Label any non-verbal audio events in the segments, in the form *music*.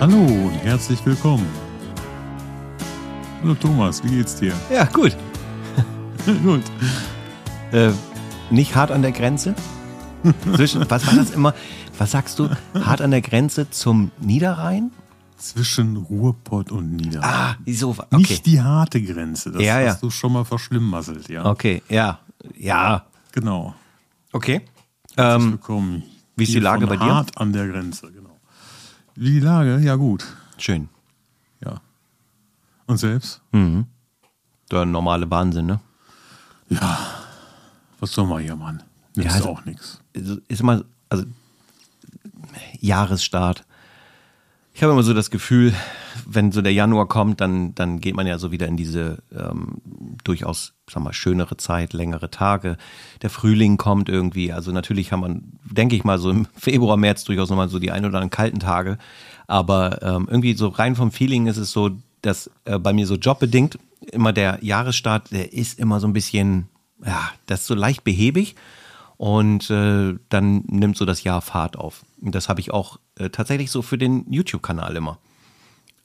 Hallo und herzlich willkommen. Hallo Thomas, wie geht's dir? Ja, gut. *laughs* Gut. Äh, nicht hart an der Grenze? Zwischen, was war das immer? Was sagst du? Hart an der Grenze zum Niederrhein? Zwischen Ruhrpott und Niederrhein. Ah, so. Okay. Nicht die harte Grenze, das Ja, ja. hast du schon mal verschlimmmasselt, ja. Okay, ja. Ja. Genau. Okay. Herzlich Ähm, willkommen. wie ist die Lage bei dir? Hart an der Grenze, genau. Wie die Lage? Ja, gut. schön. Ja. Und selbst? Der normale Wahnsinn, ne? Ja. Was soll man hier, Mann? Nützt Ja, also- auch nichts. Also, Ist immer, also Jahresstart. Ich habe immer so das Gefühl, wenn so der Januar kommt, dann, dann geht man ja so wieder in diese ähm, durchaus, sag mal, schönere Zeit, längere Tage. Der Frühling kommt irgendwie. Also natürlich haben man, denke ich mal, so im *laughs* Februar, März durchaus nochmal so die ein oder anderen kalten Tage. Aber ähm, irgendwie so rein vom Feeling ist es so, dass äh, bei mir so jobbedingt immer der Jahresstart, der ist immer so ein bisschen, ja, das ist so leicht behäbig. Und äh, dann nimmt so das Jahr Fahrt auf. Und das habe ich auch äh, tatsächlich so für den YouTube-Kanal immer.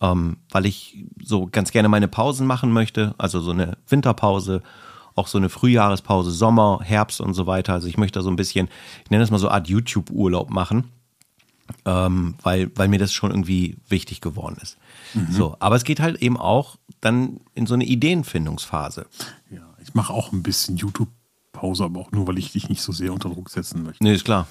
Ähm, weil ich so ganz gerne meine Pausen machen möchte. Also so eine Winterpause, auch so eine Frühjahrespause, Sommer, Herbst und so weiter. Also ich möchte da so ein bisschen, ich nenne das mal so eine Art YouTube-Urlaub machen. Ähm, weil, weil mir das schon irgendwie wichtig geworden ist. So, aber es geht halt eben auch dann in so eine Ideenfindungsphase. Ja, ich mache auch ein bisschen YouTube-Pause, aber auch nur, weil ich dich nicht so sehr unter Druck setzen möchte. Nee, ist klar.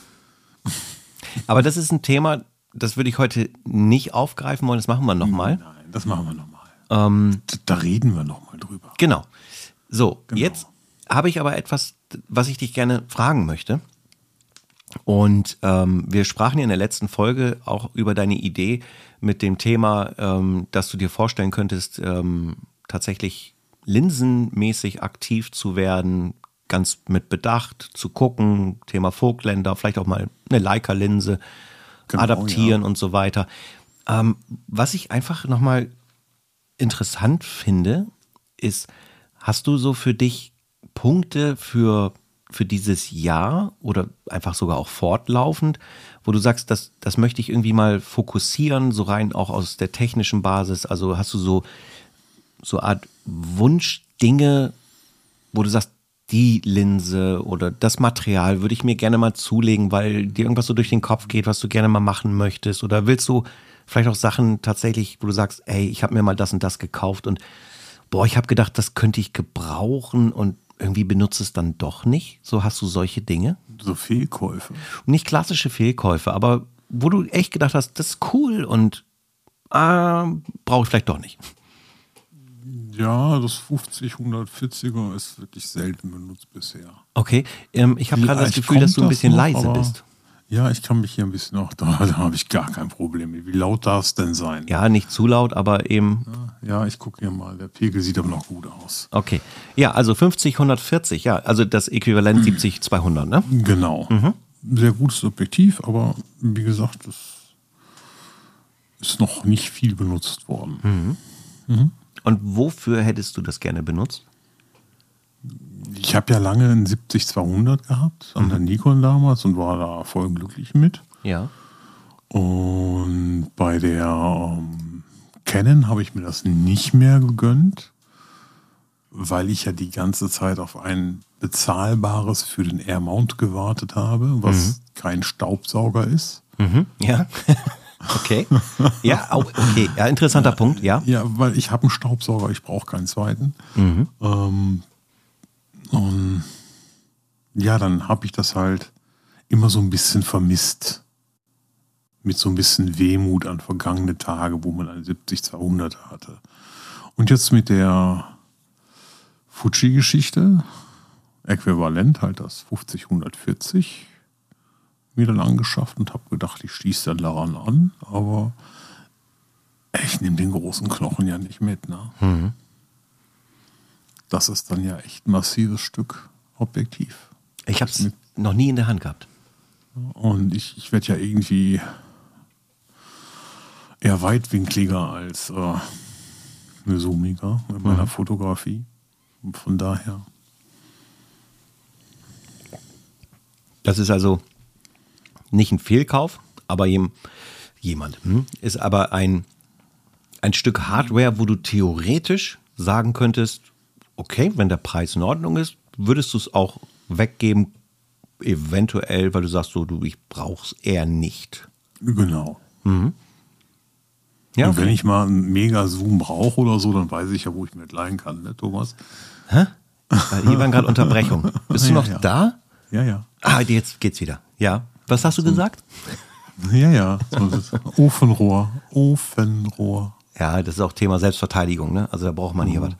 *laughs* Aber das ist ein Thema, das würde ich heute nicht aufgreifen wollen. Das machen wir nochmal. Nein, das machen wir nochmal. Ähm, Da- reden wir nochmal drüber. genau. So, Genau. jetzt habe ich aber etwas, was ich dich gerne fragen möchte. Und ähm, wir sprachen ja in der letzten Folge auch über deine Idee mit dem Thema, ähm, dass du dir vorstellen könntest, ähm, tatsächlich linsenmäßig aktiv zu werden, ganz mit Bedacht zu gucken, Thema Vogtländer, vielleicht auch mal eine Leica-Linse Genau, adaptieren ja. und so weiter. Ähm, was ich einfach nochmal interessant finde, ist, hast du so für dich Punkte für, für dieses Jahr oder einfach sogar auch fortlaufend, wo du sagst, das, das möchte ich irgendwie mal fokussieren, so rein auch aus der technischen Basis? Also hast du so, so Art Wunschdinge, wo du sagst, die Linse oder das Material würde ich mir gerne mal zulegen, weil dir irgendwas so durch den Kopf geht, was du gerne mal machen möchtest? Oder willst du vielleicht auch Sachen tatsächlich, wo du sagst, ey, ich habe mir mal das und das gekauft und boah, ich habe gedacht, das könnte ich gebrauchen und irgendwie benutze es dann doch nicht? So hast du solche Dinge? So Fehlkäufe. Nicht klassische Fehlkäufe, aber wo du echt gedacht hast, das ist cool und ah, brauche ich vielleicht doch nicht. Ja, das 50, 140er ist wirklich selten benutzt bisher. Okay, ähm, ich habe gerade das Gefühl, dass du ein das bisschen noch, leise bist. Ja, ich kann mich hier ein bisschen auch, *laughs* da, da habe ich gar kein Problem. Wie laut darf es denn sein? Ja, nicht zu laut, aber eben Ja, ich gucke hier mal. Der Pegel sieht aber noch gut aus. Okay. Ja, also 50, 140, ja, also das Äquivalent *clears throat* 70, 200, ne? Genau. Sehr gutes Objektiv, aber wie gesagt, es ist noch nicht viel benutzt worden. Und wofür hättest du das gerne benutzt? Ich habe ja lange einen 70-200 gehabt, an der Nikon damals und war da voll glücklich mit. Ja. Und bei der ähm, Canon habe ich mir das nicht mehr gegönnt, weil ich ja die ganze Zeit auf ein bezahlbares für den Air Mount gewartet habe, was kein Staubsauger ist. Mhm. Ja. *laughs* okay. Ja, okay. Ja, interessanter Punkt, ja. Ja, weil ich habe einen Staubsauger, ich brauche keinen zweiten. Ähm, und ja, dann habe ich das halt immer so ein bisschen vermisst. Mit so ein bisschen Wehmut an vergangene Tage, wo man eine 70-200 hatte. Und jetzt mit der Fuji-Geschichte, äquivalent halt das 50-140, mir dann angeschafft und habe gedacht, ich schließe dann daran an, aber ich nehme den großen Knochen ja nicht mit. Ne? Das ist dann ja echt ein massives Stück Objektiv. Ich habe es noch nie in der Hand gehabt. Und ich, ich werde ja irgendwie eher weitwinkliger als äh, eine zoomiger in meiner Fotografie. Und von daher. Das ist also nicht ein Fehlkauf, aber jem, jemand, hm, ist aber ein, ein Stück Hardware, wo du theoretisch sagen könntest, okay, wenn der Preis in Ordnung ist, würdest du es auch weggeben, eventuell, weil du sagst, so, du, ich brauch's eher nicht. Genau. Ja, Und wenn okay. ich mal einen Mega-Zoom brauche oder so, dann weiß ich ja, wo ich mir leihen kann, ne, Thomas? Weil Hier waren gerade Unterbrechungen. *laughs* Bist du Ja, noch ja. da? Ja, ja. Ah, jetzt geht's wieder. Ja. Was hast du gesagt? Ja, ja. Es. Ofenrohr. Ofenrohr. Ja, das ist auch Thema Selbstverteidigung, ne? Also da braucht man hier was.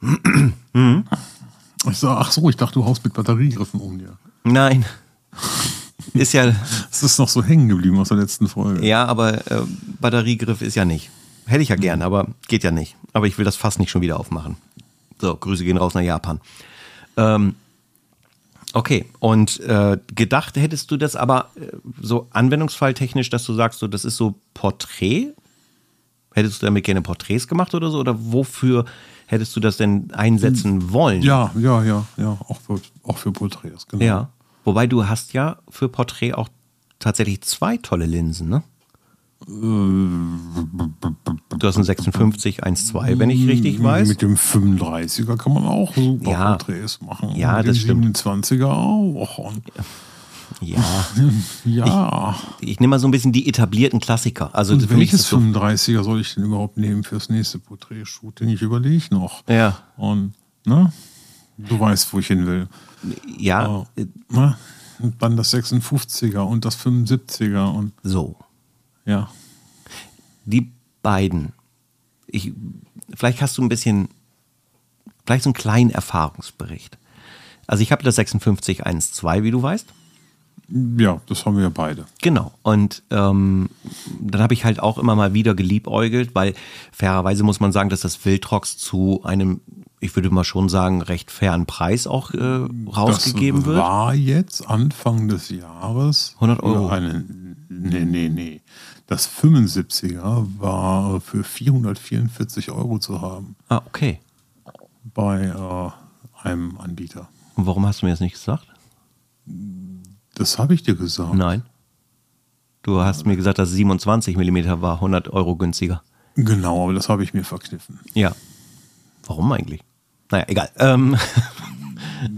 *clears throat* Ich sag, ach so, ich dachte, du haust mit Batteriegriffen um dir. Nein. Ist ja, Das ist noch so hängen geblieben aus der letzten Folge. ja, aber äh, Batteriegriff ist ja nicht. Hätte ich ja gern, aber geht ja nicht. Aber ich will das Fass nicht schon wieder aufmachen. So, Grüße gehen raus nach Japan. Ähm, okay, und äh, gedacht hättest du das aber äh, so anwendungsfalltechnisch, dass du sagst, so, das ist so Porträt? Hättest du damit gerne Porträts gemacht oder so? Oder wofür hättest du das denn einsetzen wollen? Ja, ja, ja, ja. Auch für, auch für Porträts, genau. Ja. Wobei du hast ja für Porträt auch tatsächlich zwei tolle Linsen, ne? Du hast einen 56, 1,2, wenn ich richtig weiß. Mit dem 35er kann man auch super Ja. Porträts machen. Ja, Mit das dem stimmt. 27er auch. Und Ja. *laughs* ja. Ich nehme mal so ein bisschen die etablierten Klassiker. Also Und welches das so, 35er soll ich denn überhaupt nehmen fürs nächste Porträtshooting? Ich überlege noch. Ja. Und, ne? Du weißt, wo ich hin will. ja, äh, Ne? Und dann das 56er und das 75er und so. Ja. Die beiden. Ich, vielleicht hast du ein bisschen, vielleicht so einen kleinen Erfahrungsbericht. Also ich habe das 56 1.2, wie du weißt. Ja, das haben wir beide. Genau. Und ähm, dann habe ich halt auch immer mal wieder geliebäugelt, weil fairerweise muss man sagen, dass das Wildrox zu einem, ich würde mal schon sagen, recht fairen Preis auch äh, rausgegeben das wird. war jetzt Anfang des Jahres. 100 Euro. Eine, nee, nee, nee. Das 75er war für 444 Euro zu haben Ah, okay. bei äh, einem Anbieter. Und warum hast du mir das nicht gesagt? Das habe ich dir gesagt. Nein. Du hast mir gesagt, dass 27 mm war 100 Euro günstiger. Genau, aber das habe ich mir verkniffen. Ja. Warum eigentlich? Naja, egal. Ähm,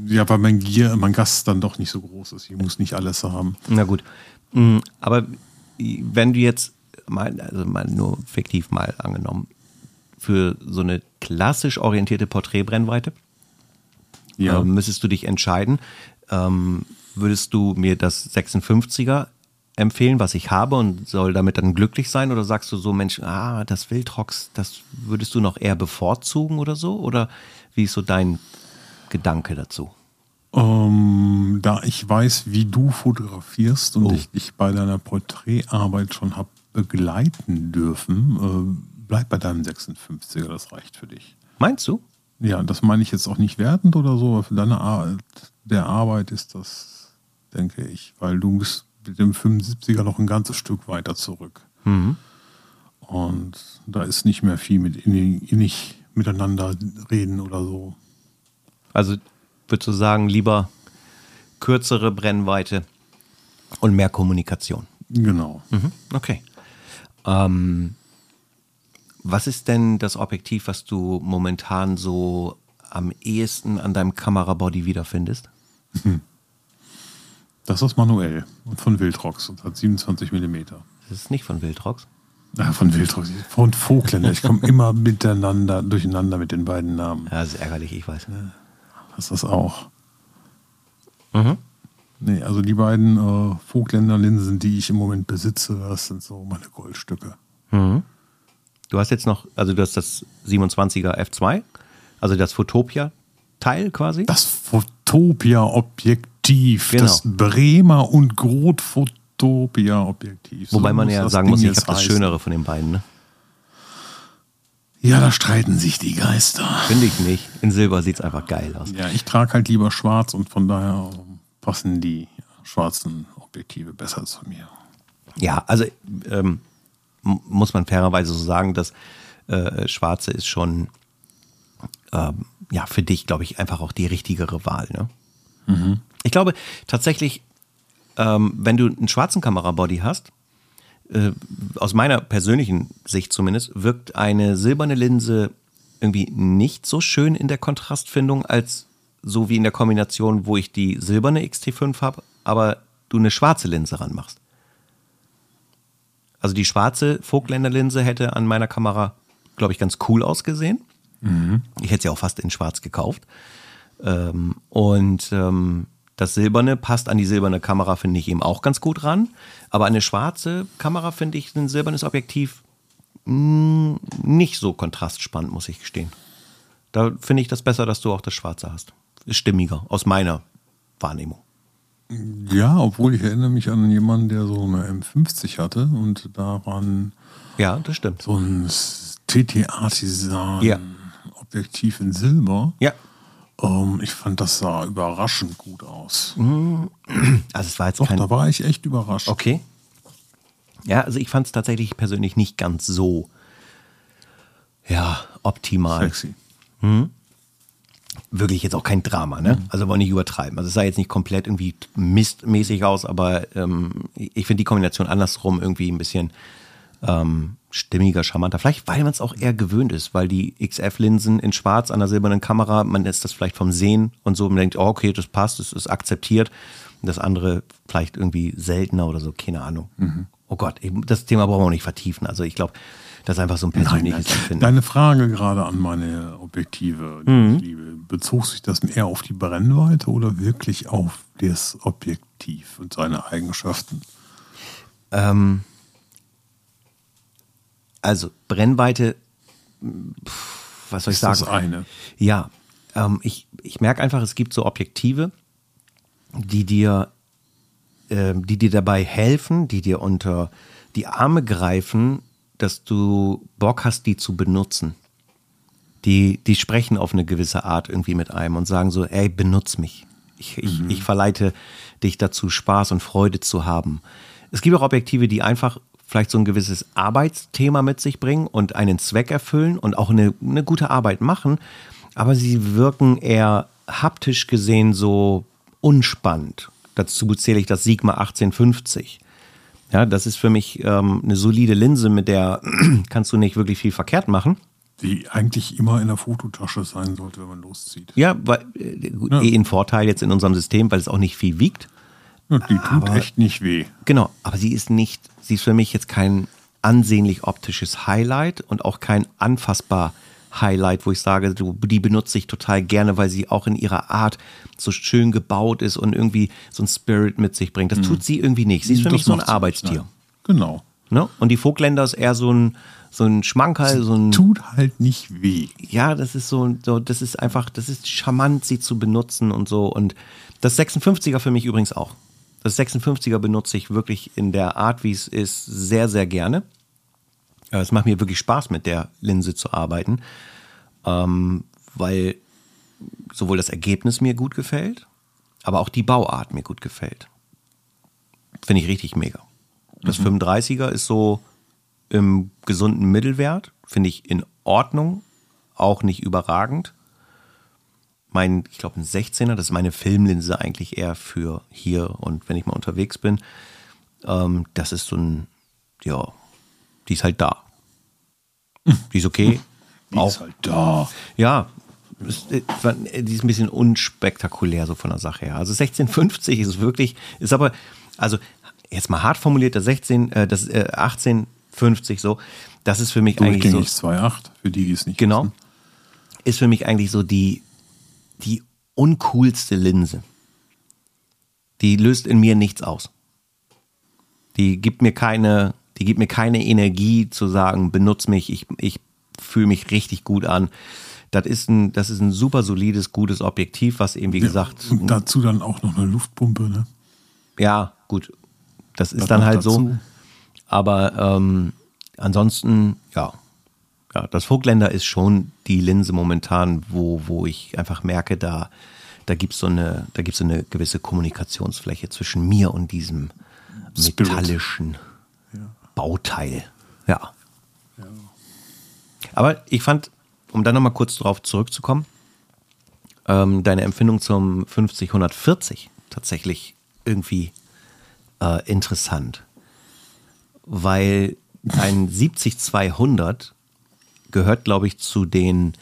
Ja, weil mein Gier, mein Gast dann doch nicht so groß ist. Ich muss nicht alles haben. na gut. Mm, Aber wenn du jetzt mal, also mal nur fiktiv mal angenommen, für so eine klassisch orientierte Porträtbrennweite, Ja. ähm, müsstest du dich entscheiden, ähm, würdest du mir das 56er empfehlen, was ich habe und soll damit dann glücklich sein? Oder sagst du so, Mensch, ah, das Wildrox, das würdest du noch eher bevorzugen oder so? Oder wie ist so dein Gedanke dazu? Ähm, da ich weiß, wie du fotografierst und Oh. ich dich bei deiner Porträtarbeit schon habe begleiten dürfen, äh, bleib bei deinem 56er, das reicht für dich. Meinst du? Ja, das meine ich jetzt auch nicht wertend oder so, aber für deine Art der Arbeit ist das, denke ich, weil du bist mit dem 75er noch ein ganzes Stück weiter zurück. Und da ist nicht mehr viel mit innig, innig miteinander reden oder so. Also würdest du sagen, lieber kürzere Brennweite und mehr Kommunikation? Genau. Mhm, okay. Ähm, was ist denn das Objektiv, was du momentan so am ehesten an deinem Kamerabody wiederfindest? *laughs* Das ist manuell und von Wildrox und hat 27 Millimeter. Das ist nicht von Wildrox. Ja, von Wildrox. Von Vogtländer. Ich komme *laughs* immer miteinander, durcheinander mit den beiden Namen. Ja, das ist ärgerlich, ich weiß. Das ist das auch. Mhm. Nee, also die beiden äh, Vogtländer Linsen, die ich im Moment besitze, das sind so meine Goldstücke. Du hast jetzt noch, also du hast das 27er F2, also das Photopia-Teil quasi. Das Photopia-Objektiv. Genau. Das Bremer und Groth Photopia-Objektiv. So Wobei man muss ja sagen Ding muss, ich habe das heißen. Schönere von den beiden. Ne? Ja, da streiten sich die Geister. Finde ich nicht. In Silber sieht es einfach geil aus. Ja, ich trage halt lieber schwarz und von daher passen die schwarzen Objektive besser zu mir. Ja, also ähm, muss man fairerweise so sagen, dass äh, Schwarze ist schon ähm, ja für dich, glaube ich, einfach auch die richtigere Wahl. Ne? Ich glaube tatsächlich, ähm, wenn du einen schwarzen Kamerabody hast, äh, aus meiner persönlichen Sicht zumindest, wirkt eine silberne Linse irgendwie nicht so schön in der Kontrastfindung als so wie in der Kombination, wo ich die silberne XT5 habe, aber du eine schwarze Linse ranmachst. Also die schwarze Vogtländer Linse hätte an meiner Kamera, glaube ich, ganz cool ausgesehen. Mhm. Ich hätte sie auch fast in schwarz gekauft. Ähm, und ähm, das Silberne passt an die silberne Kamera, finde ich eben auch ganz gut ran. Aber eine schwarze Kamera finde ich ein silbernes Objektiv mh, mm, nicht so kontrastspannend, muss ich gestehen. Da finde ich das besser, dass du auch das Schwarze hast. Ist stimmiger, aus meiner Wahrnehmung. Ja, obwohl ich erinnere mich an jemanden, der so eine M50 hatte und daran ja, das stimmt. so ein TT Artisan ja. Objektiv in Silber. Ja. Ähm, ich fand, das sah überraschend gut aus. *clears throat* Also es war jetzt Doch, kein... da war ich echt überrascht. Okay. Ja, also ich fand es tatsächlich persönlich nicht ganz so, ja, optimal. Sexy. Hm? Wirklich jetzt auch kein Drama, ne? Mhm. Also wollen nicht übertreiben. Also es sah jetzt nicht komplett irgendwie mistmäßig aus, aber ähm, ich finde die Kombination andersrum irgendwie ein bisschen ähm, stimmiger, charmanter. Vielleicht, weil man es auch eher gewöhnt ist, weil die XF-Linsen in schwarz an der silbernen Kamera, man ist das vielleicht vom Sehen und so, man denkt, oh, okay, das passt, das ist akzeptiert. Und das andere vielleicht irgendwie seltener oder so, keine Ahnung. Mhm. Oh Gott, das Thema brauchen wir auch nicht vertiefen. Also ich glaube, das ist einfach so ein persönliches Empfinden. Deine Frage gerade an meine Objektive, mhm. Liebe, bezog sich das eher auf die Brennweite oder wirklich auf das Objektiv und seine Eigenschaften? Ähm, also Brennweite, was soll ich ist sagen? Das eine. Ja, ähm, ich, ich merke einfach, es gibt so Objektive, die dir, äh, die dir dabei helfen, die dir unter die Arme greifen, dass du Bock hast, die zu benutzen. Die, die sprechen auf eine gewisse Art irgendwie mit einem und sagen so, ey, benutz mich. Ich, ich, mhm. ich verleite dich dazu, Spaß und Freude zu haben. Es gibt auch Objektive, die einfach vielleicht so ein gewisses Arbeitsthema mit sich bringen und einen Zweck erfüllen und auch eine, eine gute Arbeit machen, aber sie wirken eher haptisch gesehen so unspannend. Dazu zähle ich das Sigma 1850. Ja, das ist für mich ähm, eine solide Linse, mit der *clears throat* kannst du nicht wirklich viel verkehrt machen. Die eigentlich immer in der Fototasche sein sollte, wenn man loszieht. Ja, weil, äh, ja. eh ein Vorteil jetzt in unserem System, weil es auch nicht viel wiegt. Die tut aber, echt nicht weh. Genau, aber sie ist nicht, sie ist für mich jetzt kein ansehnlich optisches Highlight und auch kein anfassbar Highlight, wo ich sage, du, die benutze ich total gerne, weil sie auch in ihrer Art so schön gebaut ist und irgendwie so ein Spirit mit sich bringt. Das mhm. tut sie irgendwie nicht. Sie ist für das mich so ein Arbeitstier. Genau. Ne? Und die Vogtländer ist eher so ein, so ein Schmankerl, so ein. Tut halt nicht weh. Ja, das ist so, so, das ist einfach, das ist charmant, sie zu benutzen und so. Und das 56er für mich übrigens auch. Das 56er benutze ich wirklich in der Art, wie es ist, sehr, sehr gerne. Es macht mir wirklich Spaß, mit der Linse zu arbeiten, ähm, weil sowohl das Ergebnis mir gut gefällt, aber auch die Bauart mir gut gefällt. Finde ich richtig mega. Das mhm. 35er ist so im gesunden Mittelwert, finde ich in Ordnung, auch nicht überragend mein, ich glaube, ein 16er, das ist meine Filmlinse eigentlich eher für hier und wenn ich mal unterwegs bin. Ähm, das ist so ein, ja, die ist halt da. Die ist okay. Die auch, ist halt da. Ja, äh, die ist ein bisschen unspektakulär so von der Sache her. Also 1650 ist wirklich, ist aber, also jetzt mal hart formuliert, das 16, äh, das äh, 1850 so, das ist für mich eigentlich so. 2,8 für die, die es nicht Genau. Wissen. Ist für mich eigentlich so die die uncoolste Linse. Die löst in mir nichts aus. Die gibt mir keine, die gibt mir keine Energie zu sagen, benutz mich, ich, ich fühle mich richtig gut an. Das ist ein, das ist ein super solides, gutes Objektiv, was eben, wie ja, gesagt. Und dazu dann auch noch eine Luftpumpe, ne? Ja, gut. Das ist das dann halt dazu. so. Aber ähm, ansonsten, ja, ja, das Vogtländer ist schon die Linse momentan, wo, wo ich einfach merke, da, da gibt es so, eine, so eine gewisse Kommunikationsfläche zwischen mir und diesem Spirit. metallischen. Bauteil. Ja. ja. Aber ich fand, um dann nochmal kurz darauf zurückzukommen, ähm, deine Empfindung zum 50-140 tatsächlich irgendwie äh, interessant. weil ein 70-200 gehört, glaube ich, zu den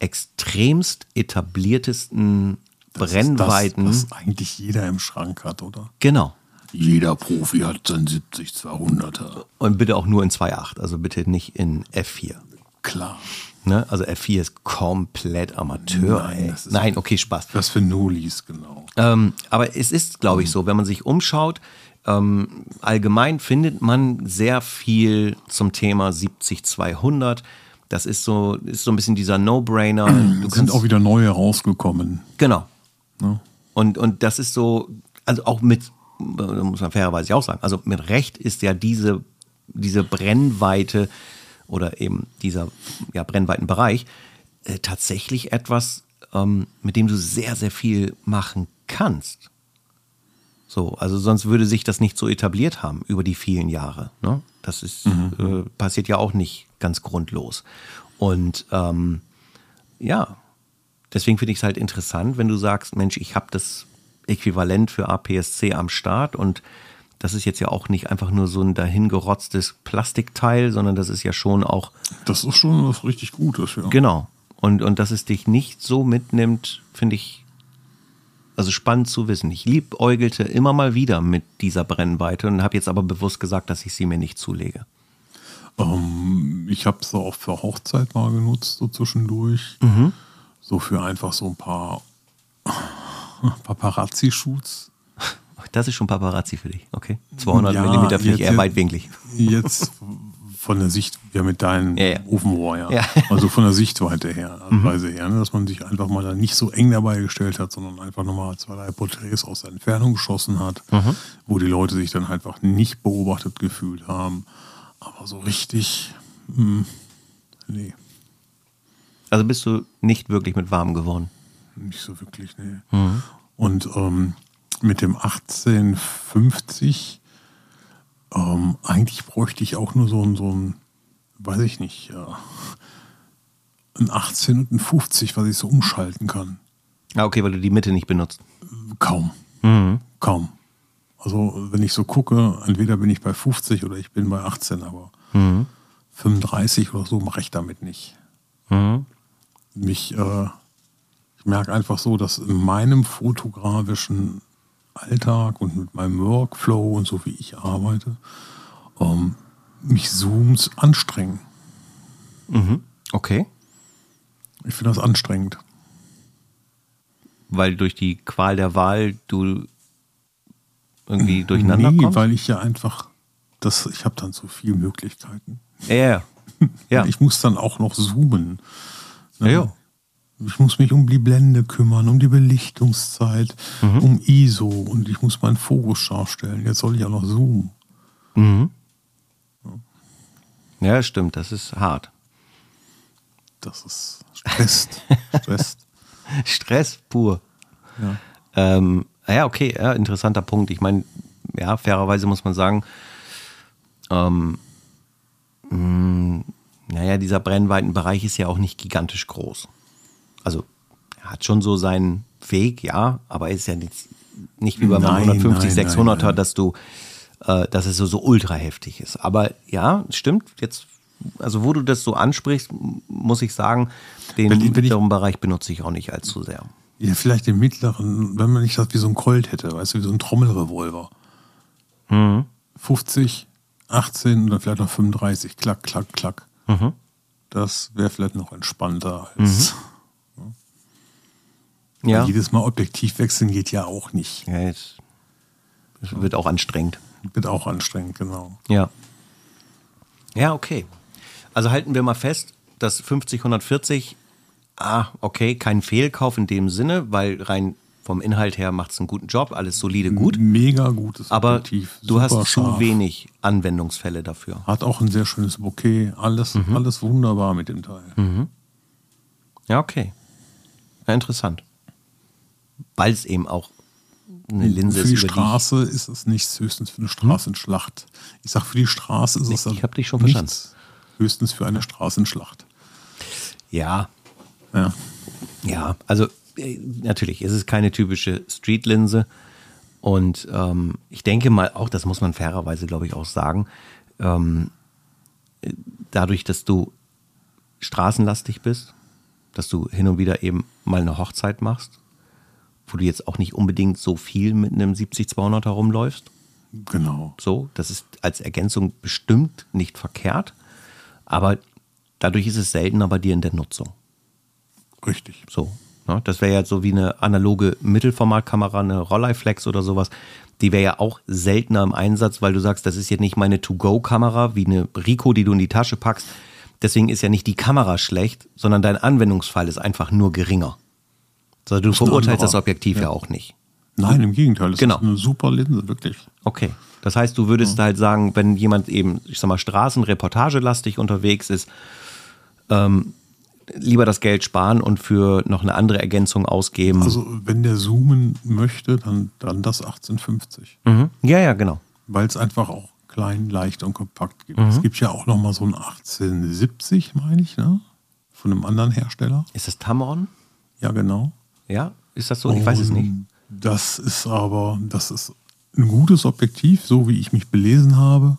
extremst etabliertesten Das Brennweiten. Ist das, was eigentlich jeder im Schrank hat, oder? genau. Jeder Profi hat sein 70-200er. Und bitte auch nur in 2.8, also bitte nicht in F4. Klar. Ne? Also F4 ist komplett Amateur. Nein, Nein okay, Spaß. Was für Nolis, genau. Ähm, aber es ist, glaube ich, so, wenn man sich umschaut, ähm, allgemein findet man sehr viel zum Thema 70-200. Das ist so, ist so ein bisschen dieser No-Brainer. *clears throat* Du Es sind auch wieder neue rausgekommen. Genau. Ne? Und, und das ist so, also auch mit, muss man fairerweise auch sagen, also mit Recht ist ja diese, diese Brennweite oder eben dieser ja, Brennweitenbereich äh, tatsächlich etwas, ähm, mit dem du sehr, sehr viel machen kannst. So, also sonst würde sich das nicht so etabliert haben über die vielen Jahre. Ne? Das ist, äh, passiert ja auch nicht ganz grundlos. Und ähm, ja, deswegen finde ich es halt interessant, wenn du sagst, Mensch, ich habe das Äquivalent für APS-C am Start und das ist jetzt ja auch nicht einfach nur so ein dahingerotztes Plastikteil, sondern das ist ja schon auch Das ist schon was richtig Gutes, ja. Genau. Und, und dass es dich nicht so mitnimmt, finde ich also spannend zu wissen. Ich liebäugelte immer mal wieder mit dieser Brennweite und habe jetzt aber bewusst gesagt, dass ich sie mir nicht zulege. Ähm, ich habe es auch für Hochzeit mal genutzt, so zwischendurch. Mhm. So für einfach so ein paar *laughs* Paparazzi-Shoots. Das ist schon Paparazzi für dich, okay? 200 Ja, Millimeter finde ich eher weitwinklig. Jetzt *laughs* von der Sicht, ja mit deinem Ja, ja. Ofenrohr, ja. Ja. Also von der Sichtweite her, *laughs* Weise her, ne? dass man sich einfach mal da nicht so eng dabei gestellt hat, sondern einfach nochmal zwei, drei Porträts aus der Entfernung geschossen hat, wo die Leute sich dann einfach nicht beobachtet gefühlt haben. Aber so richtig, hm, nee, Also bist du nicht wirklich mit warm geworden. nicht so wirklich, nee. Und ähm, mit dem 1850, ähm, eigentlich bräuchte ich auch nur so ein, so ein weiß ich nicht, ja, ein 18 und ein 50, was ich so umschalten kann. Ah, okay, weil du die Mitte nicht benutzt. Kaum. Kaum. Also, wenn ich so gucke, entweder bin ich bei 50 oder ich bin bei 18, aber 35 oder so mache ich damit nicht. Mich, äh, ich merke einfach so, dass in meinem fotografischen Alltag und mit meinem Workflow und so wie ich arbeite, ähm, mich Zooms anstrengen. Okay. Ich finde das anstrengend. Weil durch die Qual der Wahl du irgendwie durcheinander nee, kommst? weil ich ja einfach, das, ich habe dann so viele Möglichkeiten. Ja, ja. Ja, *laughs* Ich muss dann auch noch zoomen. ja. ja. Ich muss mich um die Blende kümmern, um die Belichtungszeit, Mhm. um ISO und ich muss meinen Fokus scharf stellen. Jetzt soll ich auch noch zoomen. Ja, stimmt, das ist hart. Das ist stresst. *laughs* stresst. Stress pur. Ja. Ähm, ja, okay, ja, interessanter Punkt. Ich meine, ja, fairerweise muss man sagen, ähm, mh, naja, dieser Brennweitenbereich ist ja auch nicht gigantisch groß. Also, er hat schon so seinen Weg, ja, aber er ist ja nicht, nicht wie beim Nein, 150, nein, 600er, nein, nein. dass du, äh, dass es so, so ultra heftig ist. Aber ja, stimmt, jetzt, also wo du das so ansprichst, muss ich sagen, den Wenn- wenn ich- mittleren Bereich benutze ich auch nicht allzu sehr. ja, vielleicht den mittleren, wenn man nicht das wie so ein Colt hätte, weißt du, wie so ein Trommelrevolver. Mhm. 50, 18 oder vielleicht noch 35. Klack, klack, klack. Mhm. Das wäre vielleicht noch entspannter als Ja. Jedes Mal Objektiv wechseln geht ja auch nicht. Ja, es wird auch anstrengend. Wird auch anstrengend, genau. Ja. Ja, okay. Also halten wir mal fest, dass 50, 140, ah, okay, kein Fehlkauf in dem Sinne, weil rein vom Inhalt her macht es einen guten Job, alles solide gut. Mega gutes Aber Objektiv. du hast super zu scharf. wenig Anwendungsfälle dafür. Hat auch ein sehr schönes Bouquet. Alles, Mhm. alles wunderbar mit dem Teil. Ja, okay. Ja, interessant. Weil es eben auch eine Linse für die ist, über Straße ist es nichts, höchstens für eine Straßenschlacht. Ich sag für die Straße ist es Ich- dich schon nichts, höchstens für eine Straßenschlacht. die. Ja, Ja. Ja, also äh, natürlich, es ist keine typische Street-Linse. Und ähm, ich denke mal auch, das muss man fairerweise, glaube ich, auch sagen, ähm, dadurch, dass du straßenlastig bist, dass du hin und wieder eben mal eine Hochzeit machst, wo du jetzt auch nicht unbedingt so viel mit einem 70-200 herumläufst. Genau. So, das ist als Ergänzung bestimmt nicht verkehrt, aber dadurch ist es seltener bei dir in der Nutzung. Richtig. So. Ne? Das wäre ja so wie eine analoge Mittelformatkamera, eine Rolleiflex oder sowas. Die wäre ja auch seltener im Einsatz, weil du sagst, das ist jetzt nicht meine To-Go-Kamera wie eine Rico, die du in die Tasche packst. Deswegen ist ja nicht die Kamera schlecht, sondern dein Anwendungsfall ist einfach nur geringer. Also du verurteilst das Objektiv ja. ja. auch nicht. Nein, im Gegenteil. Es genau. ist eine super Linse, wirklich. Okay. Das heißt, du würdest ja. halt sagen, wenn jemand eben, ich sag mal, straßenreportagelastig unterwegs ist, ähm, lieber das Geld sparen und für noch eine andere Ergänzung ausgeben. Also wenn der zoomen möchte, dann, dann das 1850. Mhm. Ja, ja, genau. Weil es einfach auch klein, leicht und kompakt gibt. Mhm. Es gibt ja auch noch mal so ein 1870, meine ich, ne? Von einem anderen Hersteller. Ist das Tamron? Ja, genau. Ja, ist das so? Ich weiß es nicht. Das ist aber, das ist ein gutes Objektiv, so wie ich mich belesen habe.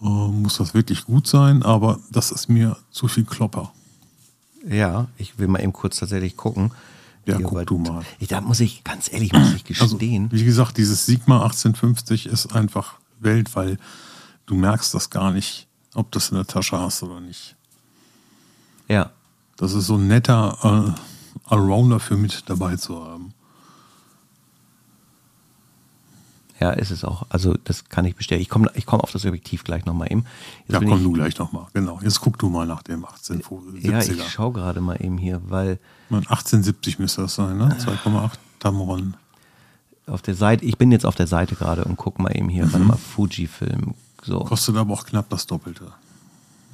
Äh, muss das wirklich gut sein, aber das ist mir zu viel Klopper. Ja, ich will mal eben kurz tatsächlich gucken. Ja, Hier, guck du mal. Ich, da muss ich, ganz ehrlich, muss ich also, gestehen. Also, wie gesagt, dieses Sigma 1850 ist einfach Welt, weil du merkst das gar nicht, ob du es in der Tasche hast oder nicht. Ja. Das ist so ein netter äh, Allrounder für mit dabei zu haben. Ja, ist es auch. Also das kann ich bestätigen. Ich komme ich komm auf das Objektiv gleich nochmal eben. Jetzt ja, komm ich, du gleich nochmal. Genau. Jetzt guck du mal nach dem 1870er. Ja, ich schaue gerade mal eben hier, weil... 1870 müsste das sein, ne? 2,8 Tamron. Auf der Seite, ich bin jetzt auf der Seite gerade und guck mal eben hier, mhm. warte mal, Fujifilm. So. Kostet aber auch knapp das Doppelte.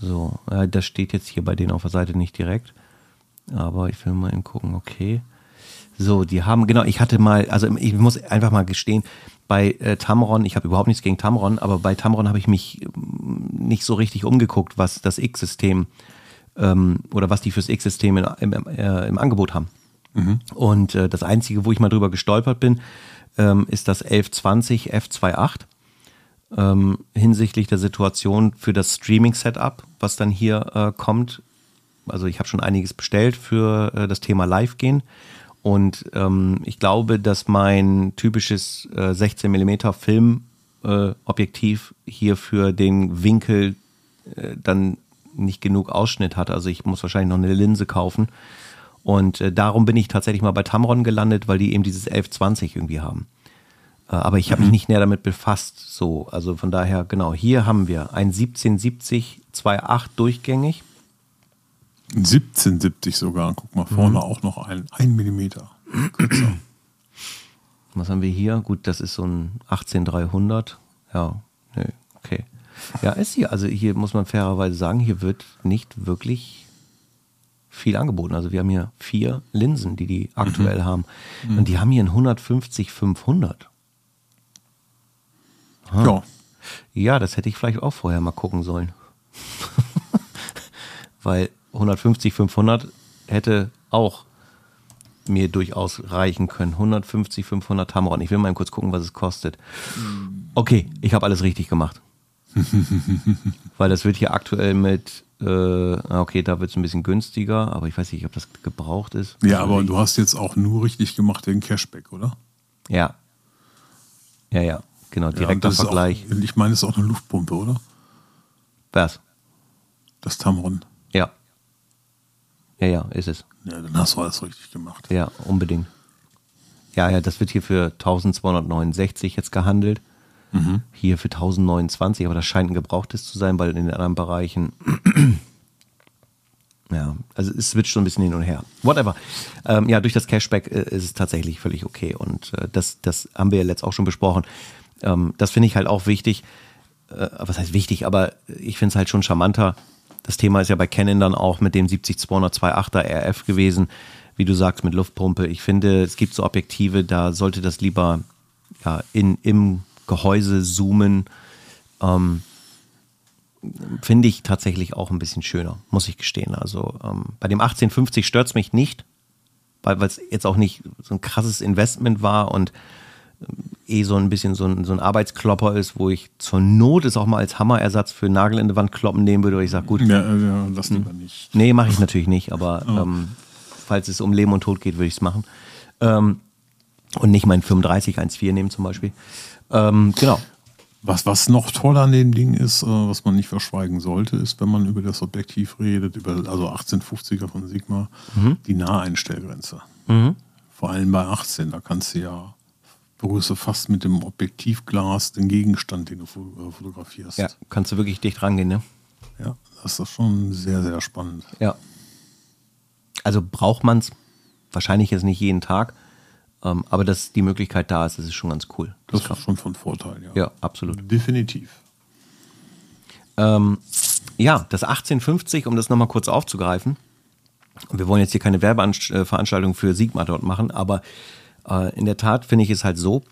So, das steht jetzt hier bei denen auf der Seite nicht direkt. Aber ich will mal eben gucken, okay. So, die haben, genau, ich hatte mal, also ich muss einfach mal gestehen, bei äh, Tamron, ich habe überhaupt nichts gegen Tamron, aber bei Tamron habe ich mich mm, nicht so richtig umgeguckt, was das X-System ähm, oder was die fürs X-System im, äh, im Angebot haben. Mhm. Und äh, das Einzige, wo ich mal drüber gestolpert bin, ähm, ist das 1120 F28 ähm, hinsichtlich der Situation für das Streaming-Setup, was dann hier äh, kommt. Also ich habe schon einiges bestellt für äh, das Thema Live-Gehen. Und ähm, ich glaube, dass mein typisches äh, 16 mm Filmobjektiv äh, hier für den Winkel äh, dann nicht genug Ausschnitt hat. Also ich muss wahrscheinlich noch eine Linse kaufen. Und äh, darum bin ich tatsächlich mal bei Tamron gelandet, weil die eben dieses 1120 irgendwie haben. Äh, aber ich habe mich mhm. nicht näher damit befasst. So, also von daher, genau, hier haben wir ein 1770 2.8 durchgängig 1770 sogar. Guck mal, vorne mhm. auch noch ein, ein Millimeter kürzer. *clears throat* Was haben wir hier? Gut, das ist so ein 18300. Ja, nö, okay. Ja, ist hier. Also hier muss man fairerweise sagen, hier wird nicht wirklich viel angeboten. Also wir haben hier vier Linsen, die die aktuell mhm. haben. Mhm. Und die haben hier ein 150-500. Ja. Ja, das hätte ich vielleicht auch vorher mal gucken sollen. *laughs* Weil 150, 500 hätte auch mir durchaus reichen können. 150, 500 Tamron. Ich will mal kurz gucken, was es kostet. Okay, ich habe alles richtig gemacht. *laughs* Weil das wird hier aktuell mit, äh, okay, da wird es ein bisschen günstiger, aber ich weiß nicht, ob das gebraucht ist. Ja, aber du hast jetzt auch nur richtig gemacht den Cashback, oder? Ja. Ja, ja, genau, direkter ja, Vergleich. Auch, ich meine, es ist auch eine Luftpumpe, oder? Was? Das Tamron. Ja. Ja, ist es. Ja, dann hast du alles richtig gemacht. Ja, unbedingt. Ja, ja, das wird hier für 1269 jetzt gehandelt. Mhm. Hier für 1029, aber das scheint ein gebrauchtes zu sein, weil in den anderen Bereichen. *clears throat* ja, also es switcht so ein bisschen hin und her. Whatever. Ähm, ja, durch das Cashback äh, ist es tatsächlich völlig okay. Und äh, das, das haben wir ja letzt auch schon besprochen. Ähm, das finde ich halt auch wichtig. Äh, was heißt wichtig, aber ich finde es halt schon charmanter, das Thema ist ja bei Canon dann auch mit dem 70-200-2.8er RF gewesen, wie du sagst, mit Luftpumpe. Ich finde, es gibt so Objektive, da sollte das lieber ja, in, im Gehäuse zoomen. Ähm, finde ich tatsächlich auch ein bisschen schöner, muss ich gestehen. Also ähm, bei dem 1850 stört es mich nicht, weil es jetzt auch nicht so ein krasses Investment war und eh so ein bisschen so ein, so ein Arbeitsklopper ist, wo ich zur Not es auch mal als Hammerersatz für Nagel in die Wand kloppen nehmen würde, ich sage, gut. Ja, ja lass lieber nicht. Nee, mache ich natürlich nicht, aber oh. ähm, falls es um Leben und Tod geht, würde ich es machen. Ähm, und nicht mein 35 1.4 nehmen zum Beispiel. Ähm, genau. Was, was noch toll an dem Ding ist, äh, was man nicht verschweigen sollte, ist, wenn man über das Objektiv redet, über also 1850er von Sigma, mhm. die Naheinstellgrenze. Mhm. Vor allem bei 18, da kannst du ja berührst du fast mit dem Objektivglas den Gegenstand, den du äh, fotografierst. Ja, kannst du wirklich dicht rangehen, ne? Ja, das ist schon sehr, sehr spannend. Ja. Also braucht man es wahrscheinlich jetzt nicht jeden Tag, ähm, aber dass die Möglichkeit da ist, das ist schon ganz cool. Das, das ist schon von Vorteil, ja. Ja, absolut. Definitiv. Ähm, ja, das 1850, um das nochmal kurz aufzugreifen. Wir wollen jetzt hier keine Werbeveranstaltung für Sigma dort machen, aber äh, in der Tat finde ich es halt so,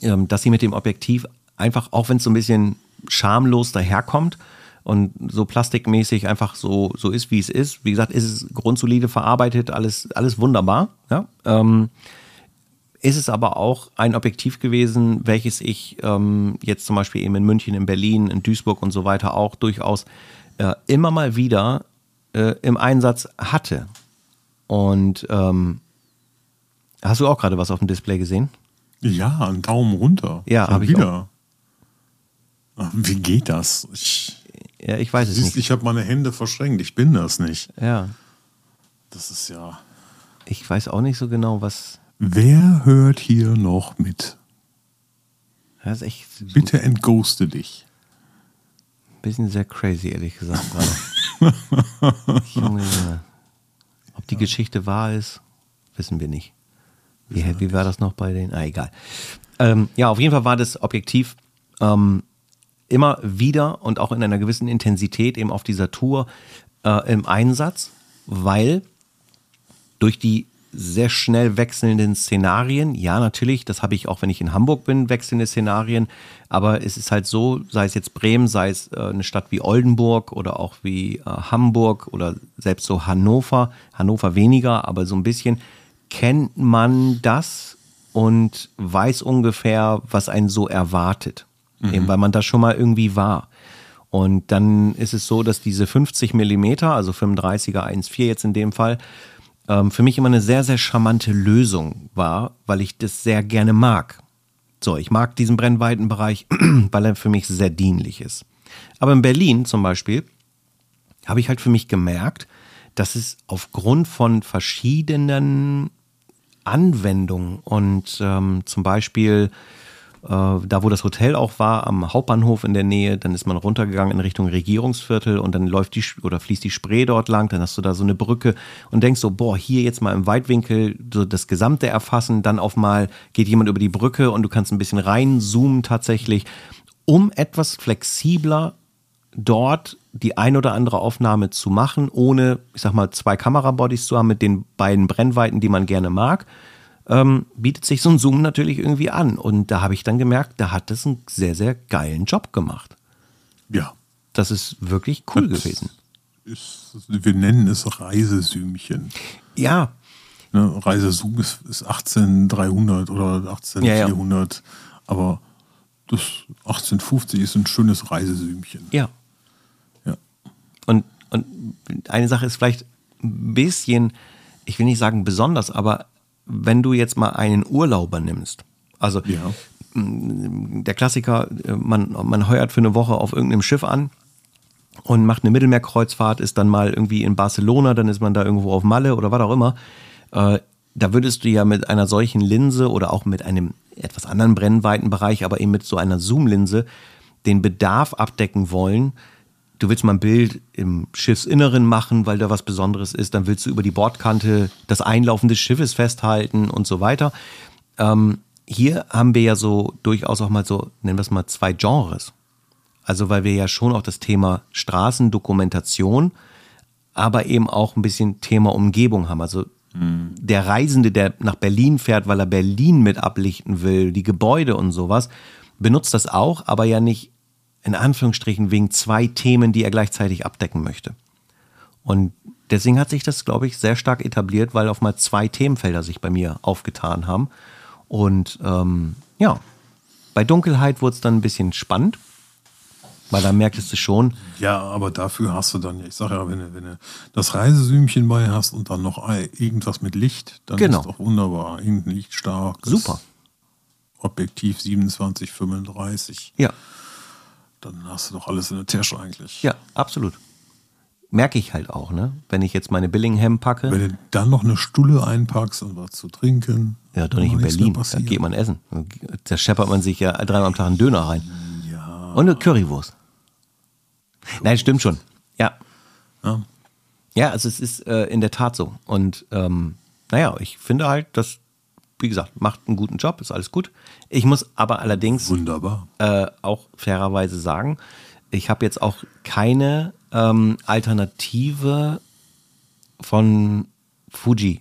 ähm, dass sie mit dem Objektiv einfach, auch wenn es so ein bisschen schamlos daherkommt, und so plastikmäßig einfach so, so ist, wie es ist. Wie gesagt, ist es grundsolide verarbeitet, alles, alles wunderbar. Ja? Ähm, ist es aber auch ein Objektiv gewesen, welches ich ähm, jetzt zum Beispiel eben in München, in Berlin, in Duisburg und so weiter auch durchaus äh, immer mal wieder äh, im Einsatz hatte. Und ähm, hast du auch gerade was auf dem Display gesehen? Ja, einen Daumen runter. Ja, habe ich wieder. Auch. Wie geht das? Ich, ja, ich weiß es Siehst, nicht. Ich habe meine Hände verschränkt. Ich bin das nicht. Ja. Das ist ja. Ich weiß auch nicht so genau, was. Wer hört hier noch mit? Das ist echt. Bitte entghoste dich. Bisschen sehr crazy, ehrlich gesagt. *laughs* Junge, Ob die Geschichte wahr ist, wissen wir nicht. Wie, wie war das noch bei denen? Ah, egal. Ähm, ja, auf jeden Fall war das Objektiv ähm, immer wieder und auch in einer gewissen Intensität eben auf dieser Tour äh, im Einsatz, weil durch die sehr schnell wechselnden Szenarien. Ja, natürlich, das habe ich auch, wenn ich in Hamburg bin, wechselnde Szenarien. Aber es ist halt so, sei es jetzt Bremen, sei es äh, eine Stadt wie Oldenburg oder auch wie äh, Hamburg oder selbst so Hannover, Hannover weniger, aber so ein bisschen, kennt man das und weiß ungefähr, was einen so erwartet. Mhm. Eben weil man da schon mal irgendwie war. Und dann ist es so, dass diese 50 Millimeter, also 35er 1.4 jetzt in dem Fall, ähm, für mich immer eine sehr, sehr charmante Lösung war, weil ich das sehr gerne mag. So, ich mag diesen Brennweitenbereich, *clears throat* weil er für mich sehr dienlich ist. Aber in Berlin zum Beispiel habe ich halt für mich gemerkt, dass es aufgrund von verschiedenen Anwendungen und ähm, zum Beispiel äh, da wo das Hotel auch war, am Hauptbahnhof in der Nähe, dann ist man runtergegangen in Richtung Regierungsviertel und dann läuft die oder fließt die Spree dort lang, dann hast du da so eine Brücke und denkst so, boah, hier jetzt mal im Weitwinkel so das Gesamte erfassen, dann auf mal geht jemand über die Brücke und du kannst ein bisschen reinzoomen tatsächlich, um etwas flexibler dort die ein oder andere Aufnahme zu machen, ohne, ich sag mal, zwei Kamerabodies zu haben mit den beiden Brennweiten, die man gerne mag ähm, bietet sich so ein Zoom natürlich irgendwie an. Und da habe ich dann gemerkt, da hat es einen sehr, sehr geilen Job gemacht. Ja. Das ist wirklich cool das gewesen. Ist, wir nennen es Reisesümmchen. Ja. Ne, Reisezoom ist, ist 18300 oder 18400. Ja, ja. Aber das 1850 ist ein schönes Reisesümmchen. Ja. Ja. Und, eine Sache ist vielleicht ein bisschen, ich will nicht sagen besonders, aber wenn du jetzt mal einen Urlauber nimmst, also ja. der Klassiker, man, man heuert für eine Woche auf irgendeinem Schiff an und macht eine Mittelmeerkreuzfahrt, ist dann mal irgendwie in Barcelona, dann ist man da irgendwo auf Malle oder was auch immer. Äh, da würdest du ja mit einer solchen Linse oder auch mit einem etwas anderen Brennweitenbereich, aber eben mit so einer Zoomlinse den Bedarf abdecken wollen, du willst mal ein Bild im Schiffsinneren machen, weil da was Besonderes ist, dann willst du über die Bordkante das Einlaufen des Schiffes festhalten und so weiter. Ähm, hier haben wir ja so durchaus auch mal so, nennen wir es mal, zwei Genres. Also weil wir ja schon auch das Thema Straßendokumentation, aber eben auch ein bisschen Thema Umgebung haben. Also mhm. der Reisende, der nach Berlin fährt, weil er Berlin mit ablichten will, die Gebäude und sowas, benutzt das auch, aber ja nicht in Anführungsstrichen wegen zwei Themen, die er gleichzeitig abdecken möchte. Und deswegen hat sich das, glaube ich, sehr stark etabliert, weil auf mal zwei Themenfelder sich bei mir aufgetan haben. Und ähm, Ja. Bei Dunkelheit wurde es dann ein bisschen spannend, weil da merktest du schon. Ja, aber dafür hast du dann, ich sage ja, wenn du, wenn du das Reisesühmchen bei hast und dann noch irgendwas mit Licht, dann Genau. ist doch wunderbar. Irgendein lichtstarkes Super. Objektiv 27, 35. Ja, Dann hast du doch alles in der Tasche eigentlich. ja, absolut. Merke ich halt auch, ne? Wenn ich jetzt meine Billingham packe, Wenn du dann noch eine Stulle einpackst und was zu trinken. ja, doch nicht in Berlin, da geht man essen. Da scheppert man sich ja dreimal am Tag einen Döner rein. Ja. Und eine Currywurst. Nein, stimmt schon. Ja. ja. Ja, also es ist äh, in der Tat so. Und ähm, naja, ich finde halt, das, wie gesagt, macht einen guten Job, ist alles gut. Ich muss aber allerdings Wunderbar. äh, auch fairerweise sagen, ich habe jetzt auch keine ähm, Alternative von Fuji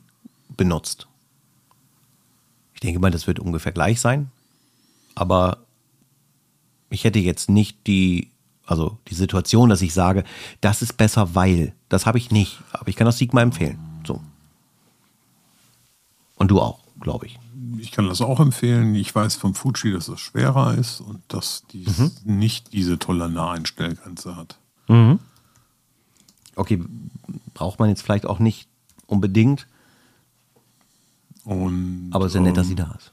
benutzt. Ich denke mal, das wird ungefähr gleich sein. Aber ich hätte jetzt nicht die, also die Situation, dass ich sage, das ist besser, weil. Das habe ich nicht. Aber ich kann das Sigma empfehlen. So. Und du auch, glaube ich. Ich kann das auch empfehlen. Ich weiß vom Fuji, dass es schwerer ist und dass dies Mhm. nicht diese tolle Naheinstellgrenze hat. Okay, braucht man jetzt vielleicht auch nicht unbedingt, Und, aber sehr nett, dass sie ähm, da ist.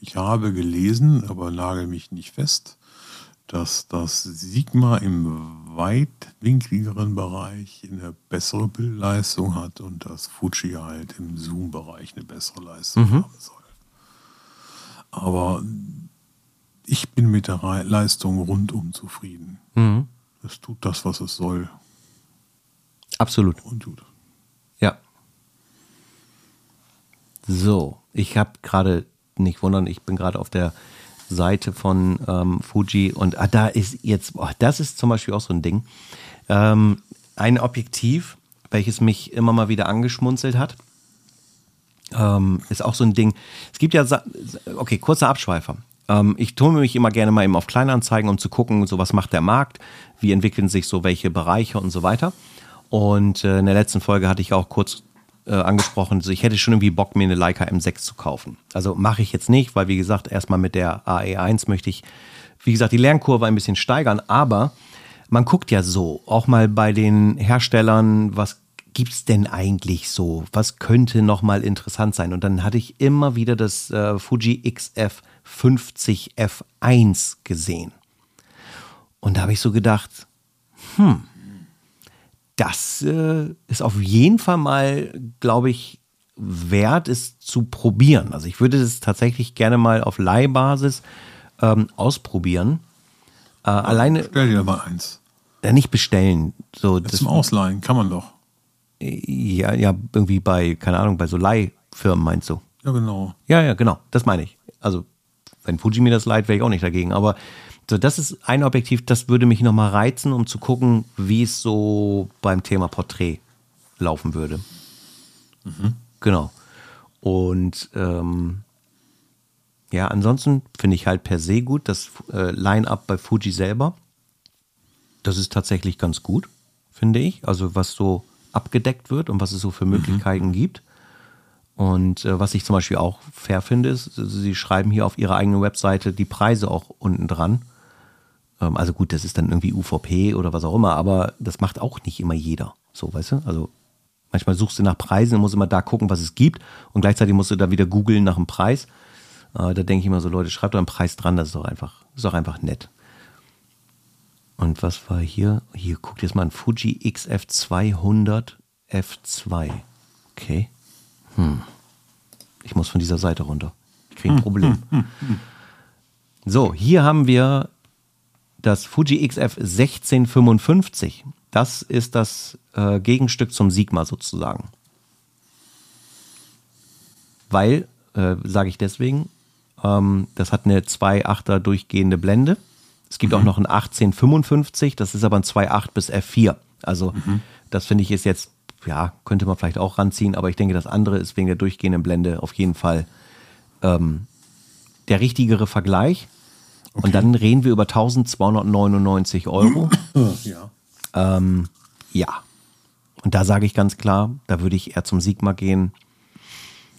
Ich habe gelesen, aber nagel mich nicht fest, dass das Sigma im weitwinkligeren Bereich eine bessere Bildleistung hat und das Fuji halt im Zoom-Bereich eine bessere Leistung haben soll. Aber ich bin mit der Leistung rundum zufrieden. Es tut das, was es soll Absolut. und tut. Ja. So, ich habe gerade, nicht wundern, ich bin gerade auf der Seite von ähm, Fuji und ah, da ist jetzt, boah, das ist zum Beispiel auch so ein Ding. Ähm, ein Objektiv, welches mich immer mal wieder angeschmunzelt hat, ähm, ist auch so ein Ding. Es gibt ja, okay, kurzer Abschweifer. Ähm, ich tue mich immer gerne mal eben auf Kleinanzeigen, um zu gucken, so was macht der Markt, wie entwickeln sich so welche Bereiche und so weiter. Und äh, in der letzten Folge hatte ich auch kurz äh, angesprochen, so ich hätte schon irgendwie Bock, mir eine Leica M6 zu kaufen. Also mache ich jetzt nicht, weil wie gesagt, erstmal mit der AE1 möchte ich, wie gesagt, die Lernkurve ein bisschen steigern, aber man guckt ja so, auch mal bei den Herstellern, was gibt's denn eigentlich so? Was könnte noch mal interessant sein? Und dann hatte ich immer wieder das äh, Fuji XF 50 F1 gesehen. Und da habe ich so gedacht, hm, das äh, ist auf jeden Fall mal, glaube ich, wert, es zu probieren. Also ich würde es tatsächlich gerne mal auf Leihbasis ähm, ausprobieren. Äh, alleine Stell dir mal eins. äh, nicht bestellen. So, das, Zum Ausleihen kann man doch. ja, ja, irgendwie bei, keine Ahnung, bei so Leihfirmen meinst du? Ja, genau. Ja, ja, genau, das meine ich. Also, wenn Fuji mir das leiht, wäre ich auch nicht dagegen. Aber so, das ist ein Objektiv, das würde mich nochmal reizen, um zu gucken, wie es so beim Thema Porträt laufen würde. Genau. Und ähm, ja, ansonsten finde ich halt per se gut das äh, Line-Up bei Fuji selber. Das ist tatsächlich ganz gut, finde ich. Also was so abgedeckt wird und was es so für Möglichkeiten gibt. Und äh, was ich zum Beispiel auch fair finde, ist, sie schreiben hier auf ihrer eigenen Webseite die Preise auch unten dran. Ähm, also gut, das ist dann irgendwie UVP oder was auch immer, aber das macht auch nicht immer jeder. So, weißt du? Also manchmal suchst du nach Preisen und musst immer da gucken, was es gibt. Und gleichzeitig musst du da wieder googeln nach einem Preis. Äh, da denke ich immer so, Leute, schreibt doch einen Preis dran, das ist doch einfach, ist doch einfach nett. Und was war hier? Hier, guckt jetzt mal ein Fuji XF200 F2. Okay. Hm. Ich muss von dieser Seite runter. Ich kriege ein Problem. So, hier haben wir das Fuji XF 1655. Das ist das äh, Gegenstück zum Sigma sozusagen. Weil, äh, sage ich deswegen, ähm, das hat eine 2,8er durchgehende Blende. Es gibt auch noch ein 1855, das ist aber ein 2,8 bis F4. Also das finde ich ist jetzt, ja, könnte man vielleicht auch ranziehen, aber ich denke, das andere ist wegen der durchgehenden Blende auf jeden Fall ähm, der richtigere Vergleich. Und dann reden wir über 1299 Euro. *clears throat* Ja. Ähm, ja. Und da sage ich ganz klar, da würde ich eher zum Sigma gehen.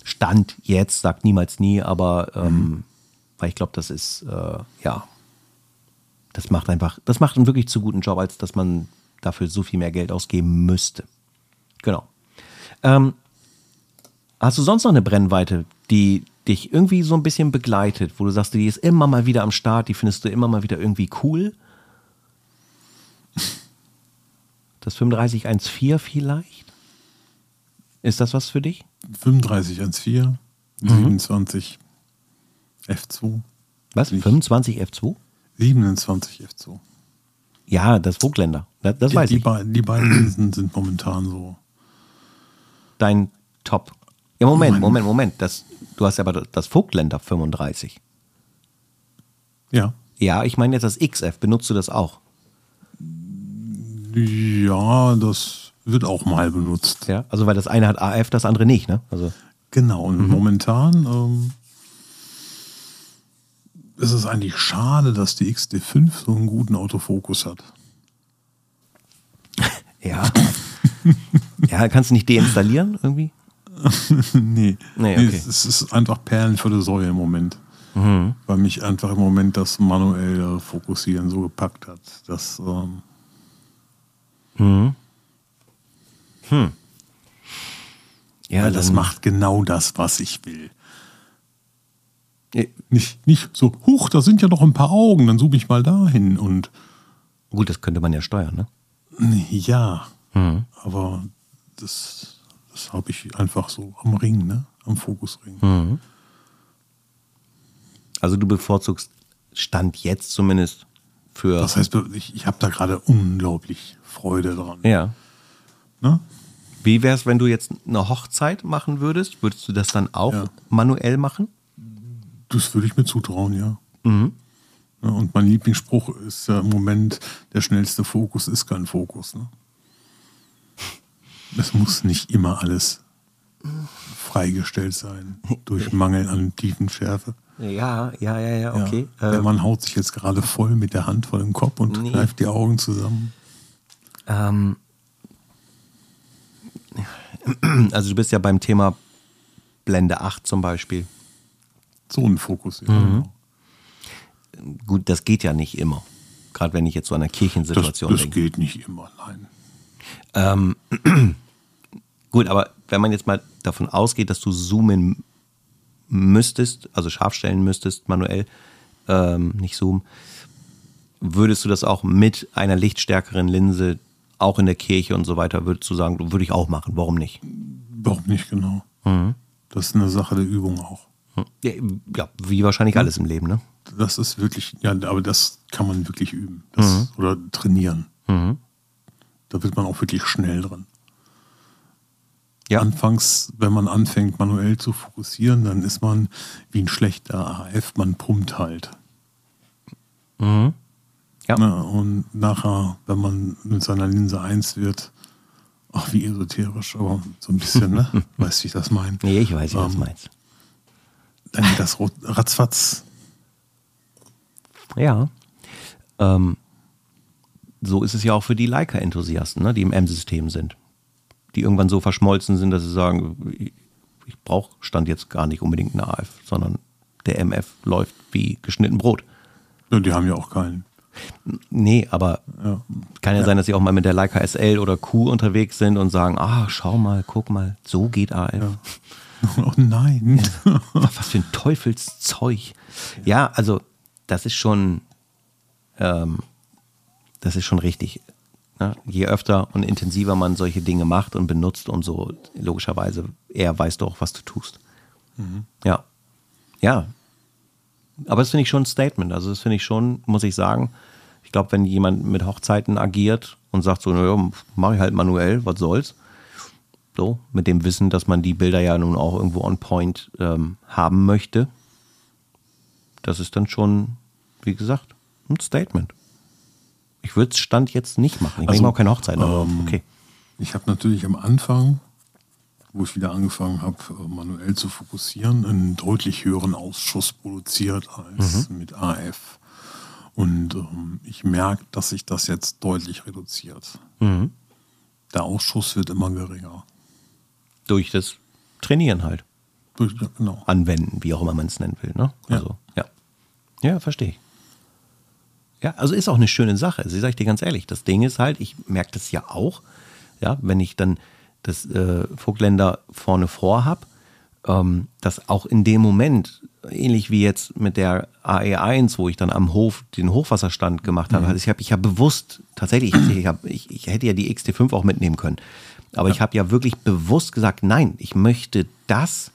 Stand jetzt, sagt niemals nie, aber ähm, Weil ich glaube, das ist, äh, ja, das macht einfach, das macht einen wirklich zu guten Job, als dass man dafür so viel mehr Geld ausgeben müsste. Genau. Ähm, hast du sonst noch eine Brennweite, die dich irgendwie so ein bisschen begleitet, wo du sagst, die ist immer mal wieder am Start, die findest du immer mal wieder irgendwie cool? Das 3514 vielleicht? Ist das was für dich? 3514, 27 F2. Was? 25 F2? 27 F2. Ja, das Vogtländer. Das, das Die, weiß die, ich. be- die beiden Linsen sind momentan so. Dein Top. Ja, Moment, Mein- Moment, Moment. Das, du hast ja aber das Vogtländer 35. Ja. Ja, ich meine jetzt das XF. Benutzt du das auch? Ja, das wird auch mal benutzt. Ja. Also, weil das eine hat AF, das andere nicht, ne? Also, Genau, und momentan ähm, ist es eigentlich schade, dass die XD5 so einen guten Autofokus hat. *laughs* ja. ja, kannst du nicht deinstallieren irgendwie? *laughs* nee, Nee, nee okay. es, es ist einfach Perlen für die Säue im Moment. Weil mich einfach im Moment das manuelle Fokussieren so gepackt hat. Dass, ähm, Ja, weil das macht genau das, was ich will. Ja, Nicht, nicht so, huch, da sind ja noch ein paar Augen, dann zoome ich mal dahin. Und Gut, das könnte man ja steuern, ne? nee, ja, Mhm. aber das, das habe ich einfach so am Ring, ne? am Fokusring. Mhm. Also, du bevorzugst Stand jetzt zumindest für. Das heißt, ich, ich habe da gerade unglaublich Freude dran. ja. Ne? Wie wäre es, wenn du jetzt eine Hochzeit machen würdest? Würdest du das dann auch Ja. manuell machen? Das würde ich mir zutrauen, ja. Mhm. Ja, Und mein Lieblingsspruch ist ja im Moment, der schnellste Fokus ist kein Fokus. Ne? Es muss nicht immer alles freigestellt sein durch Mangel an Tiefenschärfe. Ja, ja, ja, ja, okay. Ja, der Mann haut sich jetzt gerade voll mit der Hand vor dem Kopf und Nee. kneift die Augen zusammen. Ähm, also du bist ja beim Thema Blende 8 zum Beispiel. So ein Fokus. Ja, Mhm. genau. Gut, das geht ja nicht immer. Gerade wenn ich jetzt so an eine Das, Kirchensituation das denke. geht nicht immer, nein. Ähm, gut, aber wenn man jetzt mal davon ausgeht, dass du zoomen müsstest, also scharf stellen müsstest, manuell, ähm, nicht zoomen, würdest du das auch mit einer lichtstärkeren Linse, auch in der Kirche und so weiter, würdest du sagen, würde ich auch machen, warum nicht? Überhaupt nicht genau. Mhm. Das ist eine Sache der Übung auch. Ja, ja wie wahrscheinlich alles im Leben, ne? Das ist wirklich, ja, aber das kann man wirklich üben das, oder trainieren. Mhm. Da wird man auch wirklich schnell dran. Ja. Anfangs, wenn man anfängt, manuell zu fokussieren, dann ist man wie ein schlechter AF, man pumpt halt. Mhm. Ja. Ne? Und nachher, wenn man mit seiner Linse eins wird, ach, wie esoterisch, aber so ein bisschen, ne? *laughs* weißt du, wie ich das meine? Nee, ich weiß, was du Ähm, meinst. Dann geht das ratzfatz. Ja. Ähm, so ist es ja auch für die Leica-Enthusiasten, ne, die im M-System sind. Die irgendwann so verschmolzen sind, dass sie sagen, ich, ich brauche Stand jetzt gar nicht unbedingt einen AF, sondern der MF läuft wie geschnitten Brot. Ja, die haben ja auch keinen. Nee, aber Ja. kann ja, sein, dass sie auch mal mit der Leica SL oder Q unterwegs sind und sagen, ah, schau mal, guck mal, so geht AF. *laughs* Oh nein. Was für ein Teufelszeug. Ja, also das ist schon, ähm, das ist schon richtig. Ne? Je öfter und intensiver man solche Dinge macht und benutzt, umso logischerweise eher weißt du auch, was du tust. Ja. Ja. Aber das finde ich schon ein Statement. Also das finde ich schon, muss ich sagen, ich glaube, wenn jemand mit Hochzeiten agiert und sagt so, naja, mache ich halt manuell, was soll's. So, mit dem Wissen, dass man die Bilder ja nun auch irgendwo on point ähm, haben möchte. Das ist dann schon, wie gesagt, ein Statement. Ich würde es Stand jetzt nicht machen. Ich Also, mache auch keine Hochzeit, aber ähm, okay. Ich habe natürlich am Anfang, wo ich wieder angefangen habe, äh, manuell zu fokussieren, einen deutlich höheren Ausschuss produziert als Mhm. mit AF. Und ähm, ich merke, dass sich das jetzt deutlich reduziert. Mhm. Der Ausschuss wird immer geringer. Durch das Trainieren halt. Durch, ja, genau. Anwenden, wie auch immer man es nennen will. Ne? Ja. Also, ja. Ja, verstehe ich. Ja, also ist auch eine schöne Sache. Also, sag ich dir ganz ehrlich, das Ding ist halt, ich merke das ja auch, ja, wenn ich dann das äh, Vogtländer vorne vor habe, ähm, dass auch in dem Moment, ähnlich wie jetzt mit der AE1, wo ich dann am Hof den Hochwasserstand gemacht habe, mhm. also ich habe ich hab bewusst, tatsächlich, ich, hab, ich, ich hätte ja die XT5 auch mitnehmen können, aber ja. ich habe ja wirklich bewusst gesagt, nein, ich möchte das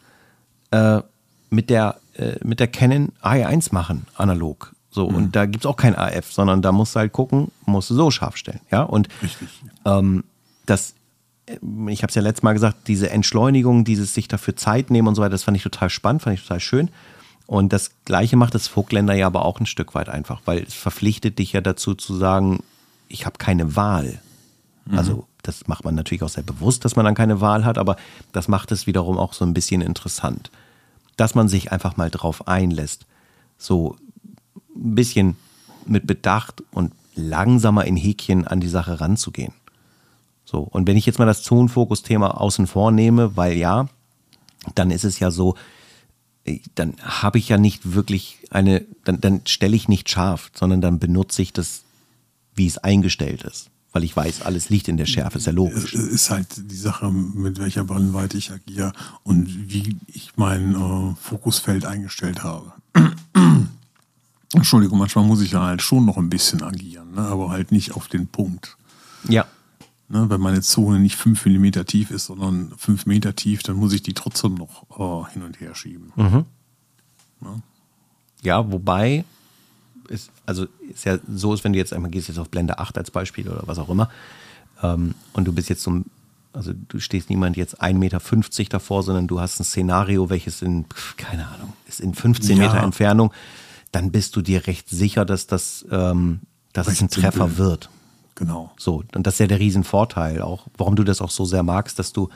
äh, mit, der, äh, mit der Canon AE1 machen, analog. So, mhm. und da gibt es auch kein AF, sondern da musst du halt gucken, musst du so scharf stellen. Ja, und ähm, das, äh, ich habe es ja letztes Mal gesagt, diese Entschleunigung, dieses sich dafür Zeit nehmen und so weiter, das fand ich total spannend, fand ich total schön. Und das Gleiche macht das Vogtländer ja aber auch ein Stück weit einfach, weil es verpflichtet dich ja dazu zu sagen, ich habe keine Wahl. Mhm. Also das macht man natürlich auch sehr bewusst, dass man dann keine Wahl hat, aber das macht es wiederum auch so ein bisschen interessant, dass man sich einfach mal drauf einlässt. So, ein bisschen mit Bedacht und langsamer in Häkchen an die Sache ranzugehen. So, und wenn ich jetzt mal das Zonenfokus-Thema außen vor nehme, weil ja, dann ist es ja so, dann habe ich ja nicht wirklich eine, dann, dann stelle ich nicht scharf, sondern dann benutze ich das, wie es eingestellt ist. Weil ich weiß, alles liegt in der Schärfe, ist ja logisch. Es ist halt die Sache, mit welcher Brennweite ich agiere und wie ich mein äh, Fokusfeld eingestellt habe. Entschuldigung, manchmal muss ich ja halt schon noch ein bisschen agieren, ne? aber halt nicht auf den Punkt. Ja. Ne? Wenn meine Zone nicht 5 mm tief ist, sondern 5 Meter tief, dann muss ich die trotzdem noch äh, hin und her schieben. Mhm. Ne? Ja, wobei es also ist ja so ist, wenn du jetzt einmal gehst jetzt auf Blende 8 als Beispiel oder was auch immer ähm, und du bist jetzt so also du stehst niemand jetzt 1,50 Meter davor, sondern du hast ein Szenario, welches in, keine Ahnung, ist in 15 ja. Meter Entfernung dann bist du dir recht sicher, dass das, ähm, dass es ein Treffer simpel. wird. Genau. So, und das ist ja der Riesenvorteil auch, warum du das auch so sehr magst, dass du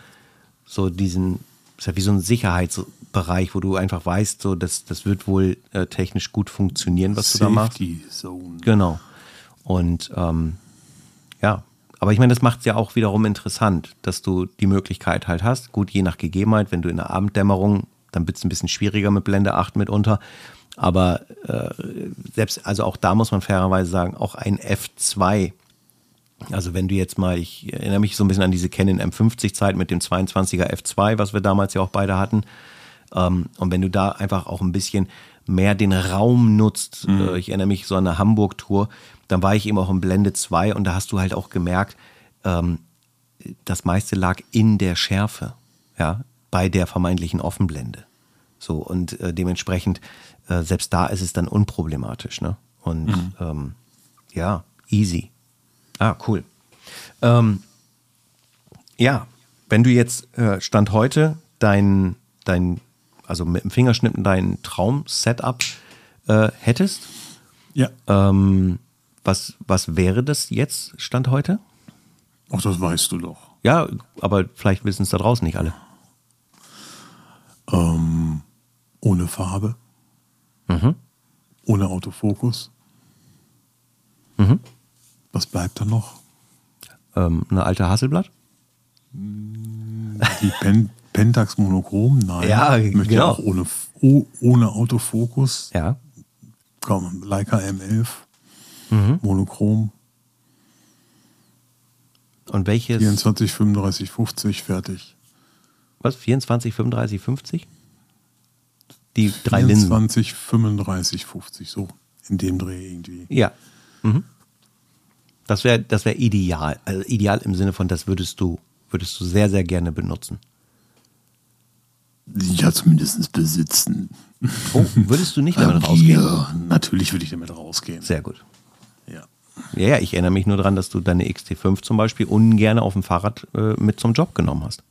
so diesen, ist ja wie so ein Sicherheitsbereich, wo du einfach weißt, so, das, das wird wohl äh, technisch gut funktionieren, was Safety du da machst. Zone. Genau. Und ähm, ja, aber ich meine, das macht es ja auch wiederum interessant, dass du die Möglichkeit halt hast. Gut, je nach Gegebenheit, wenn du in der Abenddämmerung, dann wird es ein bisschen schwieriger mit Blende 8 mitunter. Aber äh, selbst, also auch da muss man fairerweise sagen, auch ein F2, also wenn du jetzt mal, ich erinnere mich so ein bisschen an diese Canon M50-Zeit mit dem 22er F2, was wir damals ja auch beide hatten. Ähm, und wenn du da einfach auch ein bisschen mehr den Raum nutzt, mhm. äh, ich erinnere mich so an eine Hamburg-Tour, dann war ich eben auch im Blende 2 und da hast du halt auch gemerkt, ähm, das meiste lag in der Schärfe, ja, bei der vermeintlichen Offenblende. So, und äh, dementsprechend äh, selbst da ist es dann unproblematisch. Ne? Und mhm. ähm, ja, easy. Ah, cool. Ähm, ja, wenn du jetzt äh, Stand heute dein, dein, also mit dem Fingerschnippen dein Traum-Setup äh, hättest, ja. Ähm, was, was wäre das jetzt Stand heute? Ach, das weißt du doch. Ja, aber vielleicht wissen es da draußen nicht alle. Ähm, ohne Farbe. Mhm. Ohne Autofokus. Mhm. Was bleibt da noch? Ähm, eine alte Hasselblatt? Die Pen *laughs* Pentax Monochrom? Nein. Ja, ich möchte genau. auch ohne, oh, ohne Autofokus. Ja. Komm, Leica M11. Mhm. Monochrom. Und welches? 24, 35, 50, fertig. Was? 24, 35, 50? Die drei 24, Linsen. 35, 50, so in dem Dreh irgendwie. Ja. Mhm. Das wäre das wär ideal. Also ideal im Sinne von, das würdest du, würdest du sehr, sehr gerne benutzen. Ja, zumindest besitzen. Oh, würdest du nicht *laughs* damit rausgehen? Ja, natürlich würde ich damit rausgehen. Sehr gut. Ja. Ja, ja, ich erinnere mich nur daran, dass du deine XT5 zum Beispiel ungern auf dem Fahrrad äh, mit zum Job genommen hast.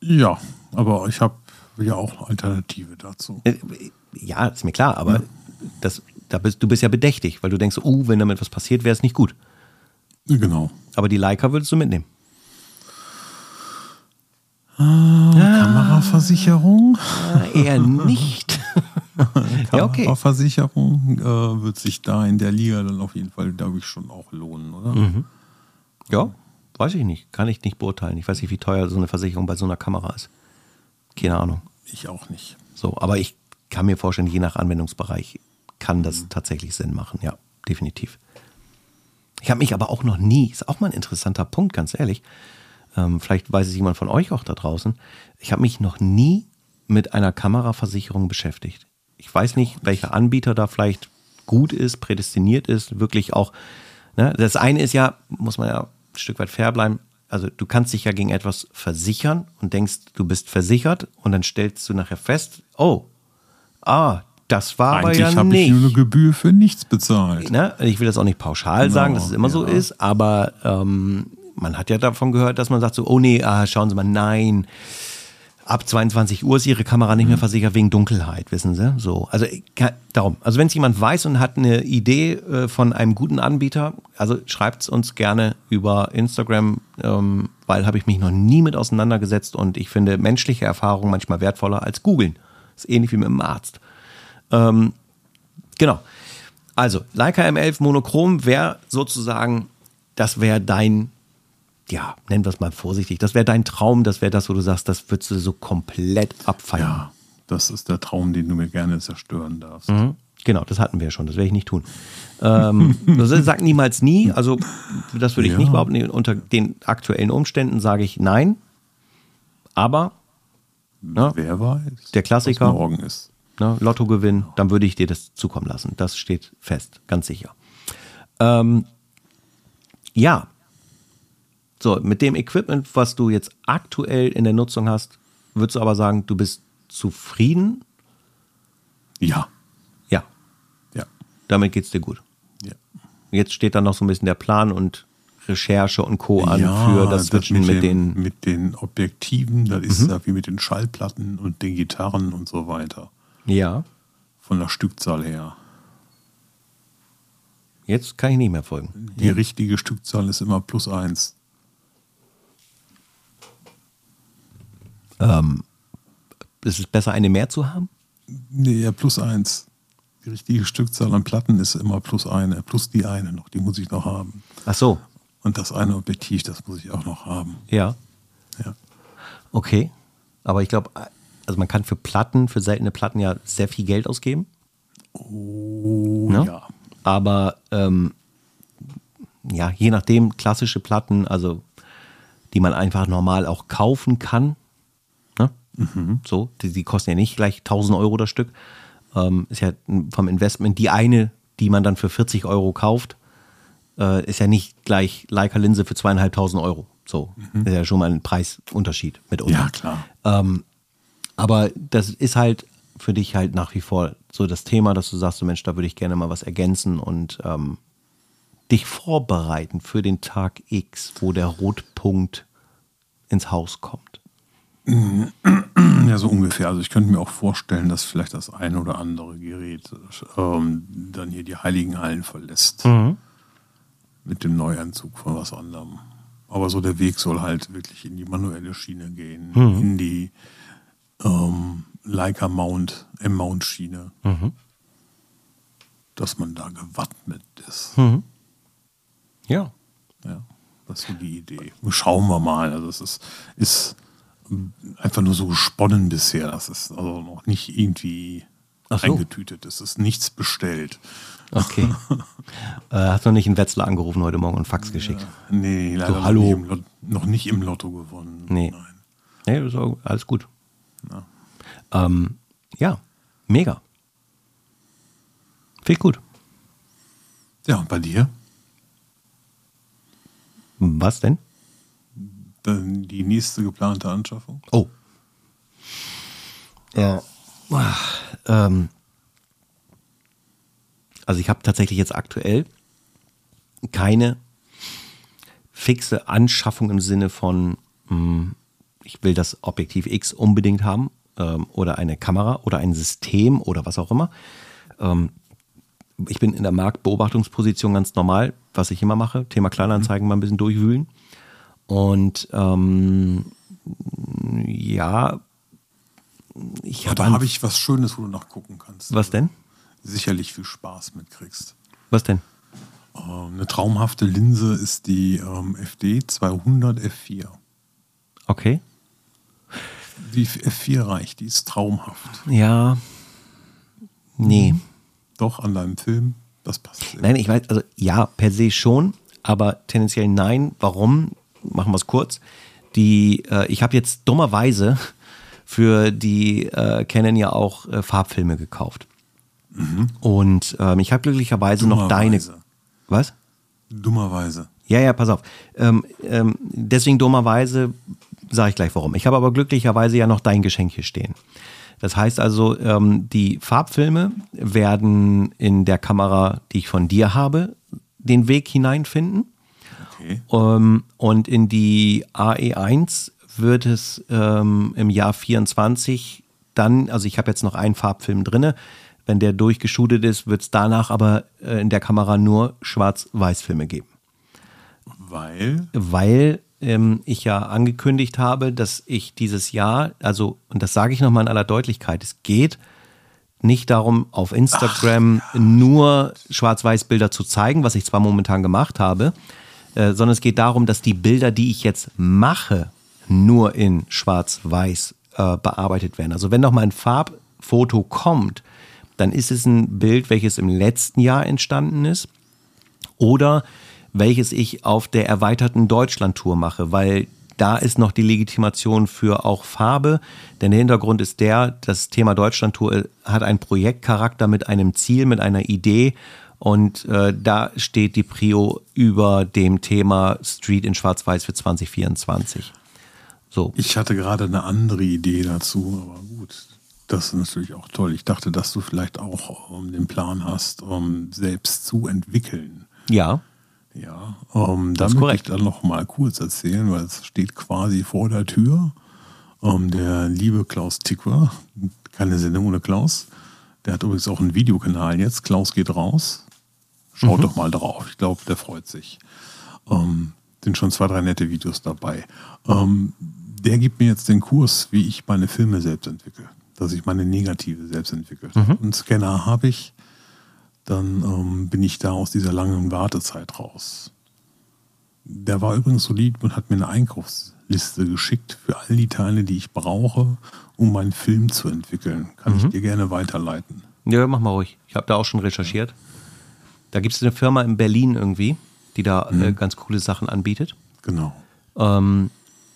Ja, aber ich habe ja auch Alternative dazu. Äh, ja, ist mir klar, aber ja. das, da bist, du bist ja bedächtig, weil du denkst, oh, wenn damit was passiert, wäre es nicht gut. Genau. Aber die Leica würdest du mitnehmen. Ah, Kameraversicherung? Ah, eher nicht. *laughs* ja, okay. Kameraversicherung äh, wird sich da in der Liga dann auf jeden Fall, glaube ich, schon auch lohnen, oder? Mhm. Ja, weiß ich nicht. Kann ich nicht beurteilen. Ich weiß nicht, wie teuer so eine Versicherung bei so einer Kamera ist. Keine Ahnung. Ich auch nicht. So, aber ich kann mir vorstellen, je nach Anwendungsbereich kann das tatsächlich Sinn machen. Ja, definitiv. Ich habe mich aber auch noch nie, ist auch mal ein interessanter Punkt, ganz ehrlich. Ähm, vielleicht weiß es jemand von euch auch da draußen. Ich habe mich noch nie mit einer Kameraversicherung beschäftigt. Ich weiß nicht, welcher Anbieter da vielleicht gut ist, prädestiniert ist, wirklich auch. Ne? Das eine ist ja, muss man ja ein Stück weit fair bleiben. Also du kannst dich ja gegen etwas versichern und denkst, du bist versichert und dann stellst du nachher fest, oh, ah, das war Eigentlich aber ja habe nicht. ich nur eine Gebühr für nichts bezahlt. Ne? Ich will das auch nicht pauschal Genau, sagen, dass es immer so ja. ist, aber ähm, man hat ja davon gehört, dass man sagt so, oh nee, ah, schauen Sie mal, nein, ab 22 Uhr ist Ihre Kamera nicht mehr versichert wegen Dunkelheit, wissen Sie? So, also kann- darum. Also wenn es jemand weiß und hat eine Idee äh, von einem guten Anbieter, also schreibt es uns gerne über Instagram, ähm, weil habe ich mich noch nie mit auseinandergesetzt und ich finde menschliche Erfahrung manchmal wertvoller als googeln. Ist ähnlich wie mit dem Arzt. Ähm, genau. Also, Leica M11 Monochrom wäre sozusagen, das wäre dein, ja, nennen wir es mal vorsichtig, das wäre dein Traum, das wäre das, wo du sagst, das würdest du so komplett abfeiern. Ja, das ist der Traum, den du mir gerne zerstören darfst. Mhm. Genau, das hatten wir schon, das werde ich nicht tun. Ähm, *laughs* sag niemals nie, also das würde ich Ja. nicht behaupten. Unter den aktuellen Umständen sage ich nein, aber Ja. Wer weiß, Der Klassiker. was morgen ist. ne, Lottogewinn, dann würde ich dir das zukommen lassen. Das steht fest, ganz sicher. Ähm, ja. So, mit dem Equipment, was du jetzt aktuell in der Nutzung hast, würdest du aber sagen, du bist zufrieden? Ja, Ja, ja, damit geht's dir gut. ja. Jetzt steht dann noch so ein bisschen der Plan und Recherche und Co. an ja, für das Switchen mit, dem, den. Mhm. mit den Objektiven, das ist ja wie mit den Schallplatten und den Gitarren und so weiter. Ja, Von der Stückzahl her. jetzt kann ich nicht mehr folgen. Die richtige Stückzahl ist immer plus eins. Ist es besser, eine mehr zu haben? Nee, ja, plus eins. Die richtige Stückzahl an Platten ist immer plus eine, plus die eine noch, die muss ich noch haben. Ach so, Und das eine Objektiv, das muss ich auch noch haben. ja. Ja. Okay. Aber ich glaube, also man kann für Platten, für seltene Platten ja sehr viel Geld ausgeben. Oh Ne? ja. Aber ähm, ja, je nachdem, klassische Platten, also die man einfach normal auch kaufen kann. Ne? So, die, die kosten ja nicht gleich 1000 Euro das Stück. Ähm, ist ja vom Investment die eine, die man dann für 40 Euro kauft, äh, ist ja nicht gleich Leica-Linse für zweieinhalbtausend Euro. So, ist ja schon mal ein Preisunterschied mitunter. Ja, klar. Ähm, aber das ist halt für dich halt nach wie vor so das Thema, dass du sagst, so Mensch, da würde ich gerne mal was ergänzen und ähm, dich vorbereiten für den Tag X, wo der Rotpunkt ins Haus kommt. *clears throat* Ja, so ungefähr. Also ich könnte mir auch vorstellen, dass vielleicht das ein oder andere Gerät ähm, dann hier die Heiligen Hallen verlässt. Mit dem Neuanzug von was anderem. Aber so der Weg soll halt wirklich in die manuelle Schiene gehen, in die ähm, Leica Mount, M-Mount Schiene. Dass man da gewappnet ist. Ja. Ja, das ist so die Idee. Schauen wir mal. Also es ist, ist einfach nur so gesponnen bisher. Das ist also noch nicht irgendwie so. eingetütet. Es ist nichts bestellt. Okay. *laughs* äh, hast noch nicht einen Wetzlar angerufen heute Morgen und Fax geschickt? Nee, leider So, hallo. Noch, nicht im Lot, noch nicht im Lotto gewonnen. Nee. Nein. Nee, ist auch alles gut. Ja. Ähm, ja, mega. Viel gut. ja, und bei dir? Was denn? Dann die nächste geplante Anschaffung? Oh. Ja. Ähm, also ich habe tatsächlich jetzt aktuell keine fixe Anschaffung im Sinne von, mh, ich will das Objektiv X unbedingt haben ähm, oder eine Kamera oder ein System oder was auch immer. Ähm, ich bin in der Marktbeobachtungsposition ganz normal, was ich immer mache. Thema Kleinanzeigen mal ein bisschen durchwühlen. Und ähm, ja, ich Ja, habe da habe ich was Schönes, wo du nachgucken kannst. Was denn? Sicherlich viel Spaß mitkriegst. Was denn? Ähm, eine traumhafte Linse ist die ähm, FD 200 F4. Okay. Die F4 reicht, die ist traumhaft. Ja. Nee. Doch, an deinem Film, das passt. Nein, ich weiß, also ja, per se schon, aber tendenziell nein. Warum? Machen wir es kurz. Die, äh, ich habe jetzt dummerweise für die äh, Canon ja auch äh, Farbfilme gekauft. Mhm. Und ähm, ich habe glücklicherweise noch deine. Was? Dummerweise. Ja, ja, pass auf. Ähm, ähm, deswegen dummerweise sage ich gleich warum. Ich habe aber glücklicherweise ja noch dein Geschenk hier stehen. Das heißt also, ähm, die Farbfilme werden in der Kamera, die ich von dir habe, den Weg hineinfinden. Okay. Ähm, und in die AE1 wird es ähm, im Jahr 24 dann, also ich habe jetzt noch einen Farbfilm drinne. Wenn der durchgeschootet ist, wird es danach aber äh, in der Kamera nur Schwarz-Weiß-Filme geben. Weil? Weil ähm, ich ja angekündigt habe, dass ich dieses Jahr, also, und das sage ich nochmal in aller Deutlichkeit, es geht nicht darum, auf Instagram Ach, ja. nur Schwarz-Weiß-Bilder zu zeigen, was ich zwar momentan gemacht habe, äh, sondern es geht darum, dass die Bilder, die ich jetzt mache, nur in Schwarz-Weiß äh, bearbeitet werden. Also wenn noch mal ein Farbfoto kommt, dann ist es ein Bild, welches im letzten Jahr entstanden ist oder welches ich auf der erweiterten Deutschland-Tour mache, weil da ist noch die Legitimation für auch Farbe, denn der Hintergrund ist der, das Thema Deutschland-Tour hat einen Projektcharakter mit einem Ziel, mit einer Idee und äh, da steht die Prio über dem Thema Street in Schwarz-Weiß für 2024. So. Ich hatte gerade eine andere Idee dazu, aber gut. Das ist natürlich auch toll. Ich dachte, dass du vielleicht auch um, ähm, den Plan hast, um selbst zu entwickeln. Ja. Ja, ähm, da möchte ich dann noch mal kurz erzählen, weil es steht quasi vor der Tür. Ähm, der liebe Klaus Tickwer, keine Sendung ohne Klaus, der hat übrigens auch einen Videokanal jetzt. Klaus geht raus. Schaut mhm. doch mal drauf. Ich glaube, der freut sich. Ähm, sind schon zwei, drei nette Videos dabei. Ähm, der gibt mir jetzt den Kurs, wie ich meine Filme selbst entwickle. Dass ich meine Negative selbst entwickle. Mhm. Einen Scanner habe ich dann ähm, bin ich da aus dieser langen Wartezeit raus. Der war übrigens so lieb und hat mir eine Einkaufsliste geschickt für all die Teile, die ich brauche, um meinen Film zu entwickeln. Kann mhm. ich dir gerne weiterleiten. Ja, mach mal ruhig. Ich habe da auch schon recherchiert. Da gibt es eine Firma in Berlin irgendwie, die da äh, mhm. äh, ganz coole Sachen anbietet. Genau. Ähm,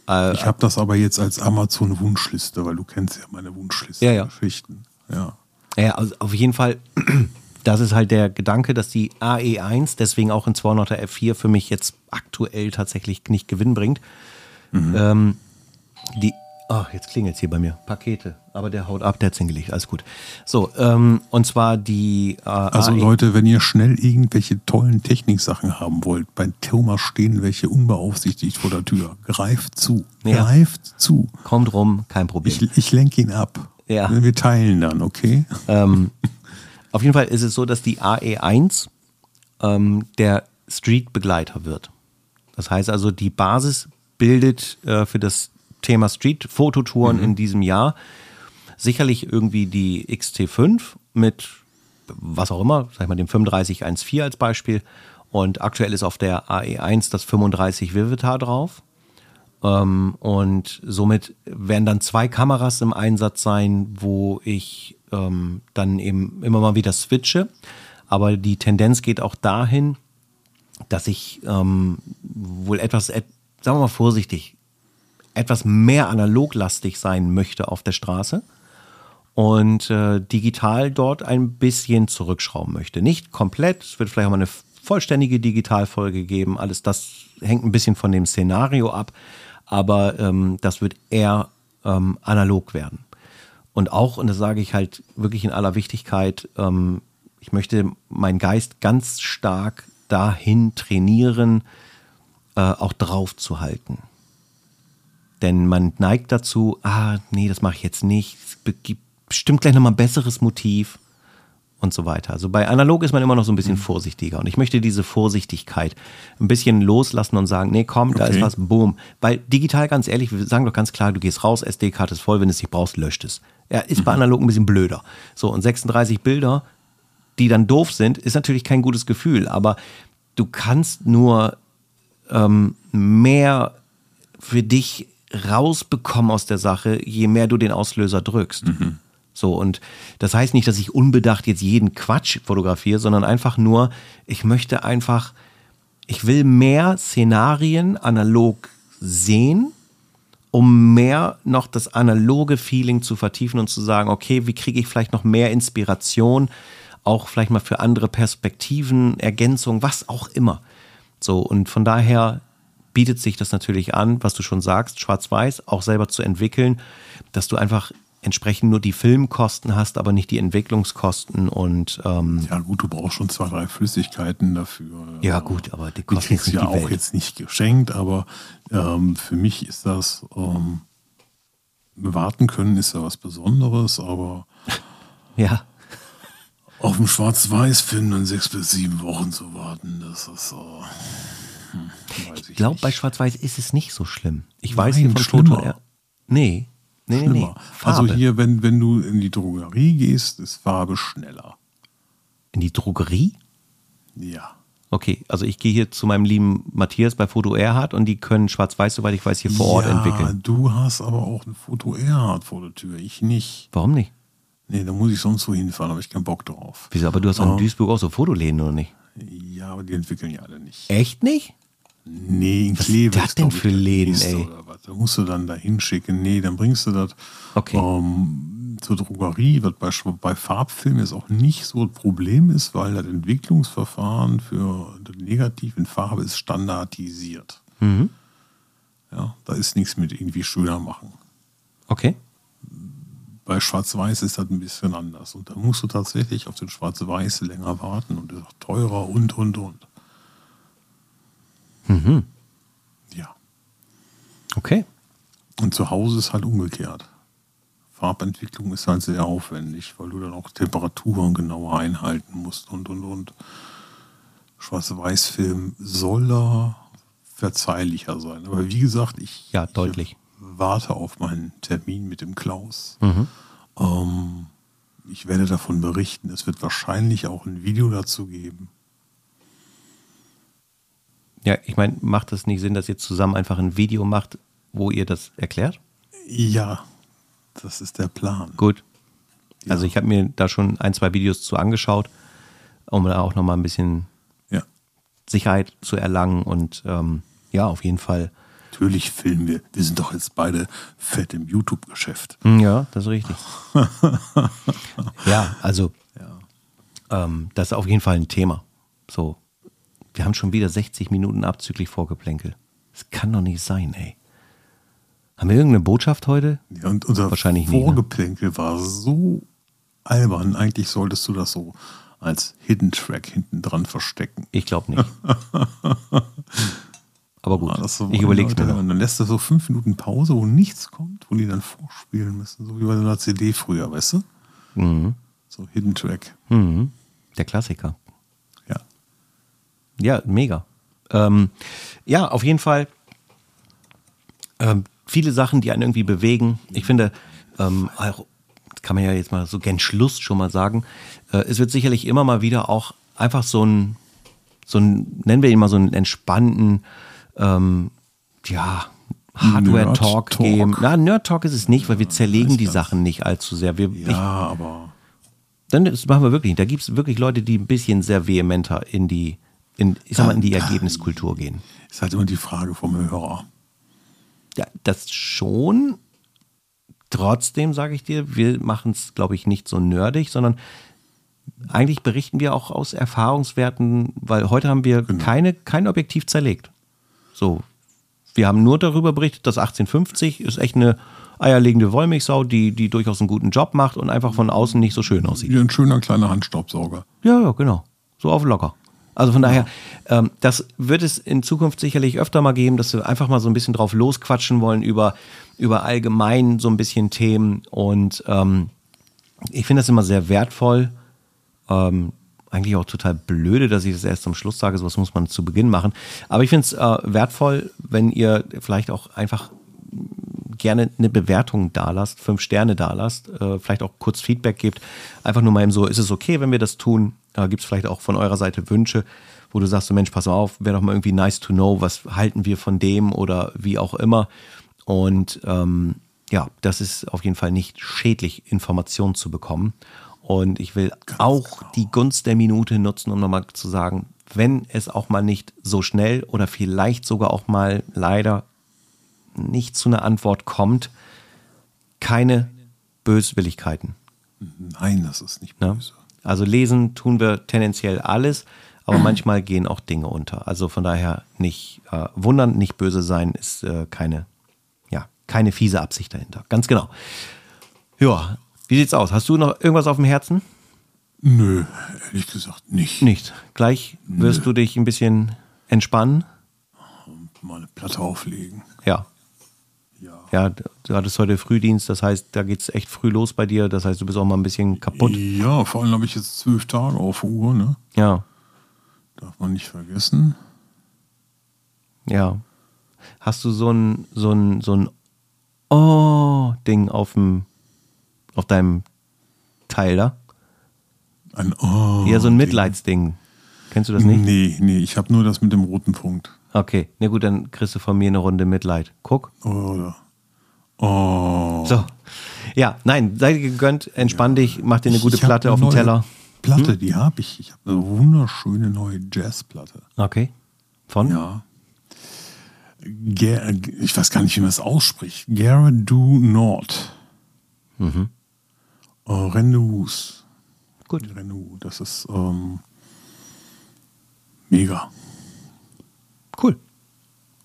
äh, ich habe das aber jetzt als Amazon-Wunschliste, weil du kennst ja meine Wunschliste. Ja, ja. Geschichten. Ja. Ja, also auf jeden Fall *clears throat* das ist halt der Gedanke, dass die AE1 deswegen auch in 200er F4 für mich jetzt aktuell tatsächlich nicht Gewinn bringt. Mhm. Ähm, die, oh, jetzt klingelt es hier bei mir. Pakete. Aber der haut ab, der hat's hingelegt. Alles gut. So, ähm, und zwar die. Äh, also AE Leute, wenn ihr schnell irgendwelche tollen Techniksachen haben wollt, bei Thomas stehen welche unbeaufsichtigt vor der Tür. Greift zu. Ja. Greift zu. Kommt rum, kein Problem. Ich, ich lenke ihn ab. Ja. Wir teilen dann, okay? Ähm, Auf jeden Fall ist es so, dass die AE1 ähm, der Street-Begleiter wird. Das heißt also, die Basis bildet äh, für das Thema Street-Fototouren mhm. in diesem Jahr sicherlich irgendwie die XT5 mit was auch immer, sag ich mal dem 3514 als Beispiel. Und aktuell ist auf der AE1 das 35 Vivitar drauf. Ähm, und somit werden dann zwei Kameras im Einsatz sein, wo ich ähm, dann eben immer mal wieder switche. Aber die Tendenz geht auch dahin, dass ich ähm, wohl etwas, et, sagen wir mal vorsichtig, etwas mehr analoglastig sein möchte auf der Straße und äh, digital dort ein bisschen zurückschrauben möchte. Nicht komplett, es wird vielleicht auch mal eine vollständige Digitalfolge geben. Alles das hängt ein bisschen von dem Szenario ab, aber ähm, das wird eher ähm, analog werden. Und auch, und das sage ich halt wirklich in aller Wichtigkeit, ähm, ich möchte meinen Geist ganz stark dahin trainieren, äh, auch drauf zu halten. Denn man neigt dazu, ah, nee, das mache ich jetzt nicht. Es gibt bestimmt gleich nochmal ein besseres Motiv und so weiter. Also bei analog ist man immer noch so ein bisschen mhm. vorsichtiger. Und ich möchte diese Vorsichtigkeit ein bisschen loslassen und sagen, nee, komm, okay. da ist was, boom. Weil digital, ganz ehrlich, wir sagen doch ganz klar, du gehst raus, SD-Karte ist voll, wenn du es nicht brauchst, löscht es. Ja, ist bei mhm. analog ein bisschen blöder. So, und 36 Bilder, die dann doof sind, ist natürlich kein gutes Gefühl, aber du kannst nur ähm, mehr für dich rausbekommen aus der Sache, je mehr du den Auslöser drückst. Mhm. So, und das heißt nicht, dass ich unbedacht jetzt jeden Quatsch fotografiere, sondern einfach nur, ich möchte einfach, ich will mehr Szenarien analog sehen, um mehr noch das analoge Feeling zu vertiefen und zu sagen, okay, wie kriege ich vielleicht noch mehr Inspiration, auch vielleicht mal für andere Perspektiven, Ergänzungen, was auch immer. So, und von daher bietet sich das natürlich an, was du schon sagst, schwarz-weiß, auch selber zu entwickeln, dass du einfach entsprechend nur die Filmkosten hast, aber nicht die Entwicklungskosten und ähm ja gut, du brauchst schon zwei, drei Flüssigkeiten dafür. Ja gut, aber die kosten die kriegst ja auch Welt. jetzt nicht geschenkt, aber ähm, für mich ist das ähm, warten können ist ja was Besonderes, aber *laughs* ja auf dem Schwarz-Weiß-Film dann sechs bis sieben Wochen zu warten, das ist so. Hm, ich, ich glaube, bei Schwarz-Weiß ist es nicht so schlimm. Ich Nein, weiß hier von schlimmer. Foto. Nee, nee, nee, nee. Also hier, wenn, wenn du in die Drogerie gehst, ist Farbe schneller. In die Drogerie? Ja. Okay, also ich gehe hier zu meinem lieben Matthias bei Foto Erhard und die können schwarz-weiß, soweit ich weiß, hier vor Ort ja, entwickeln. Du hast aber auch ein Foto Erhard vor der Tür, ich nicht. Warum nicht? Nee, da muss ich sonst wo hinfahren, habe ich keinen Bock drauf. Wieso? Aber du hast auch in Duisburg auch so Fotoläden, oder nicht? Ja, aber die entwickeln ja alle nicht. Echt nicht? Nee, in Kleve. Was ist das denn für Läden, ey? Da musst du dann da hinschicken. Nee, dann bringst du das okay. ähm, zur Drogerie, was bei, bei Farbfilmen jetzt auch nicht so ein Problem ist, weil das Entwicklungsverfahren für das Negativ in Farbe ist standardisiert. Mhm. Ja, da ist nichts mit irgendwie schöner machen. Okay. Bei Schwarz-Weiß ist das ein bisschen anders. Und da musst du tatsächlich auf den Schwarz-Weiß länger warten und ist auch teurer und, und, und. Mhm. Ja. Okay. Und zu Hause ist halt umgekehrt. Farbentwicklung ist halt sehr aufwendig, weil du dann auch Temperaturen genauer einhalten musst und, und, und. Schwarz-Weiß-Film soll da verzeihlicher sein. Aber wie gesagt, ich, ja, deutlich. Ich warte auf meinen Termin mit dem Klaus. Mhm. Ähm, ich werde davon berichten. Es wird wahrscheinlich auch ein Video dazu geben. Ja, ich meine, macht es nicht Sinn, dass ihr zusammen einfach ein Video macht, wo ihr das erklärt? Ja, das ist der Plan. Gut. Ja. Also ich habe mir da schon ein, zwei Videos zu angeschaut, um da auch nochmal ein bisschen ja. Sicherheit zu erlangen und ähm, ja, auf jeden Fall Natürlich filmen wir. Wir sind doch jetzt beide fett im YouTube-Geschäft. Hm, ja, das ist richtig. *laughs* ja, also ja. Ähm, das ist auf jeden Fall ein Thema. So, wir haben schon wieder 60 Minuten abzüglich Vorgeplänkel. Das kann doch nicht sein, ey. Haben wir irgendeine Botschaft heute? Ja, und unser Wahrscheinlich Vorgeplänkel nie, ne? war so albern. Eigentlich solltest du das so als Hidden Track hinten dran verstecken. Ich glaube nicht. *laughs* Aber gut, ja, so ich überlege mir noch. Dann lässt du so fünf Minuten Pause, wo nichts kommt, wo die dann vorspielen müssen, so wie bei einer CD früher, weißt du? Mhm. So Hidden Track. Mhm. Der Klassiker. Ja. Ja, mega. Ähm, ja, auf jeden Fall ähm, viele Sachen, die einen irgendwie bewegen. Ich finde, ähm, kann man ja jetzt mal so gen Schluss schon mal sagen, äh, es wird sicherlich immer mal wieder auch einfach so ein, so ein, nennen wir ihn mal so einen entspannten, ähm, ja, Hardware-Talk geben. Na, Nerd-Talk ist es nicht, weil wir zerlegen die Sachen nicht allzu sehr. Wir, ja, ich, aber. Dann das machen wir wirklich nicht. Da gibt es wirklich Leute, die ein bisschen sehr vehementer in die, in, ich sag mal, in die Ergebniskultur gehen. Ist halt immer die Frage vom Hörer. Ja, das schon. Trotzdem sage ich dir, wir machen es, glaube ich, nicht so nerdig, sondern eigentlich berichten wir auch aus Erfahrungswerten, weil heute haben wir genau. keine, kein Objektiv zerlegt. So, wir haben nur darüber berichtet, dass 1850 ist echt eine eierlegende Wollmilchsau, die, die durchaus einen guten Job macht und einfach von außen nicht so schön aussieht. Wie ein schöner kleiner Handstaubsauger. Ja, ja, genau. So auf locker. Also von daher, ähm, das wird es in Zukunft sicherlich öfter mal geben, dass wir einfach mal so ein bisschen drauf losquatschen wollen über, über allgemein so ein bisschen Themen. Und ähm, ich finde das immer sehr wertvoll, ähm, eigentlich auch total blöde, dass ich das erst zum Schluss sage, sowas muss man zu Beginn machen. Aber ich finde es äh, wertvoll, wenn ihr vielleicht auch einfach gerne eine Bewertung da lasst, fünf Sterne da lasst, äh, vielleicht auch kurz Feedback gebt. Einfach nur mal eben so, ist es okay, wenn wir das tun? Äh, Gibt es vielleicht auch von eurer Seite Wünsche, wo du sagst, so Mensch, pass auf, wäre doch mal irgendwie nice to know, was halten wir von dem oder wie auch immer. Und ähm, ja, das ist auf jeden Fall nicht schädlich, Informationen zu bekommen. Und ich will Ganz auch genau. die Gunst der Minute nutzen, um nochmal zu sagen, wenn es auch mal nicht so schnell oder vielleicht sogar auch mal leider nicht zu einer Antwort kommt, keine Böswilligkeiten. Nein, das ist nicht böse. Ja? Also lesen tun wir tendenziell alles, aber manchmal gehen auch Dinge unter. Also von daher nicht äh, wundern, nicht böse sein, ist äh, keine, ja, keine fiese Absicht dahinter. Ganz genau. Ja, wie sieht's aus? Hast du noch irgendwas auf dem Herzen? Nö, ehrlich gesagt nicht. Nicht. Gleich wirst Nö. du dich ein bisschen entspannen. Mal eine Platte auflegen. Ja. Ja. Ja, du hattest heute Frühdienst, das heißt, da geht es echt früh los bei dir. Das heißt, du bist auch mal ein bisschen kaputt. Ja, vor allem habe ich jetzt zwölf Tage auf Uhr, ne? Ja. Darf man nicht vergessen. Ja. Hast du so ein, so ein, so ein Oh-Ding auf dem, auf deinem Teil da? Ein Oh. Ja, so ein Mitleidsding. Kennst du das nicht? Nee, nee, ich habe nur das mit dem roten Punkt. Okay, na gut, dann kriegst du von mir eine Runde Mitleid. Guck. Oh, oh. So. Ja, nein, sei dir gegönnt, entspann ja. dich, mach dir eine gute ich Platte auf dem Teller. Platte, hm? die habe ich. Ich habe eine wunderschöne neue Jazzplatte. Okay. Von? Ja. Ger ich weiß gar nicht, wie man es ausspricht. Garadu Nord. Mhm. Uh, Rendezvous. Gut. Rendezvous. Das ist ähm, mega. Cool.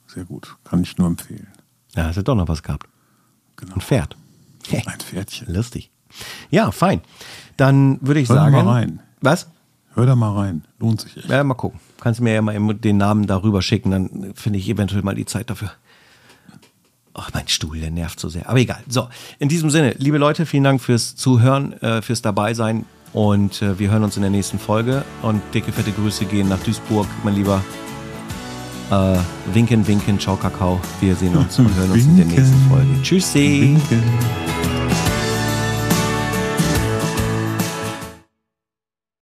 Sehr gut. Kann ich nur empfehlen. Ja, hast du doch noch was gehabt. Genau. Ein Pferd. Hey. *laughs* Ein Pferdchen. Lustig. Ja, fein. Dann würde ich Hör sagen. Hör mal rein. Was? Hör da mal rein. Lohnt sich echt. Ja, mal gucken. Kannst du mir ja mal den Namen darüber schicken, dann finde ich eventuell mal die Zeit dafür. Ach, mein Stuhl, der nervt so sehr. Aber egal. So, in diesem Sinne, liebe Leute, vielen Dank fürs Zuhören, äh, fürs Dabeisein. Und äh, wir hören uns in der nächsten Folge. Und dicke, fette Grüße gehen nach Duisburg, mein Lieber. Äh, winken, winken, ciao, Kakao. Wir sehen uns und hören uns in der nächsten Folge. Tschüssi. Winken.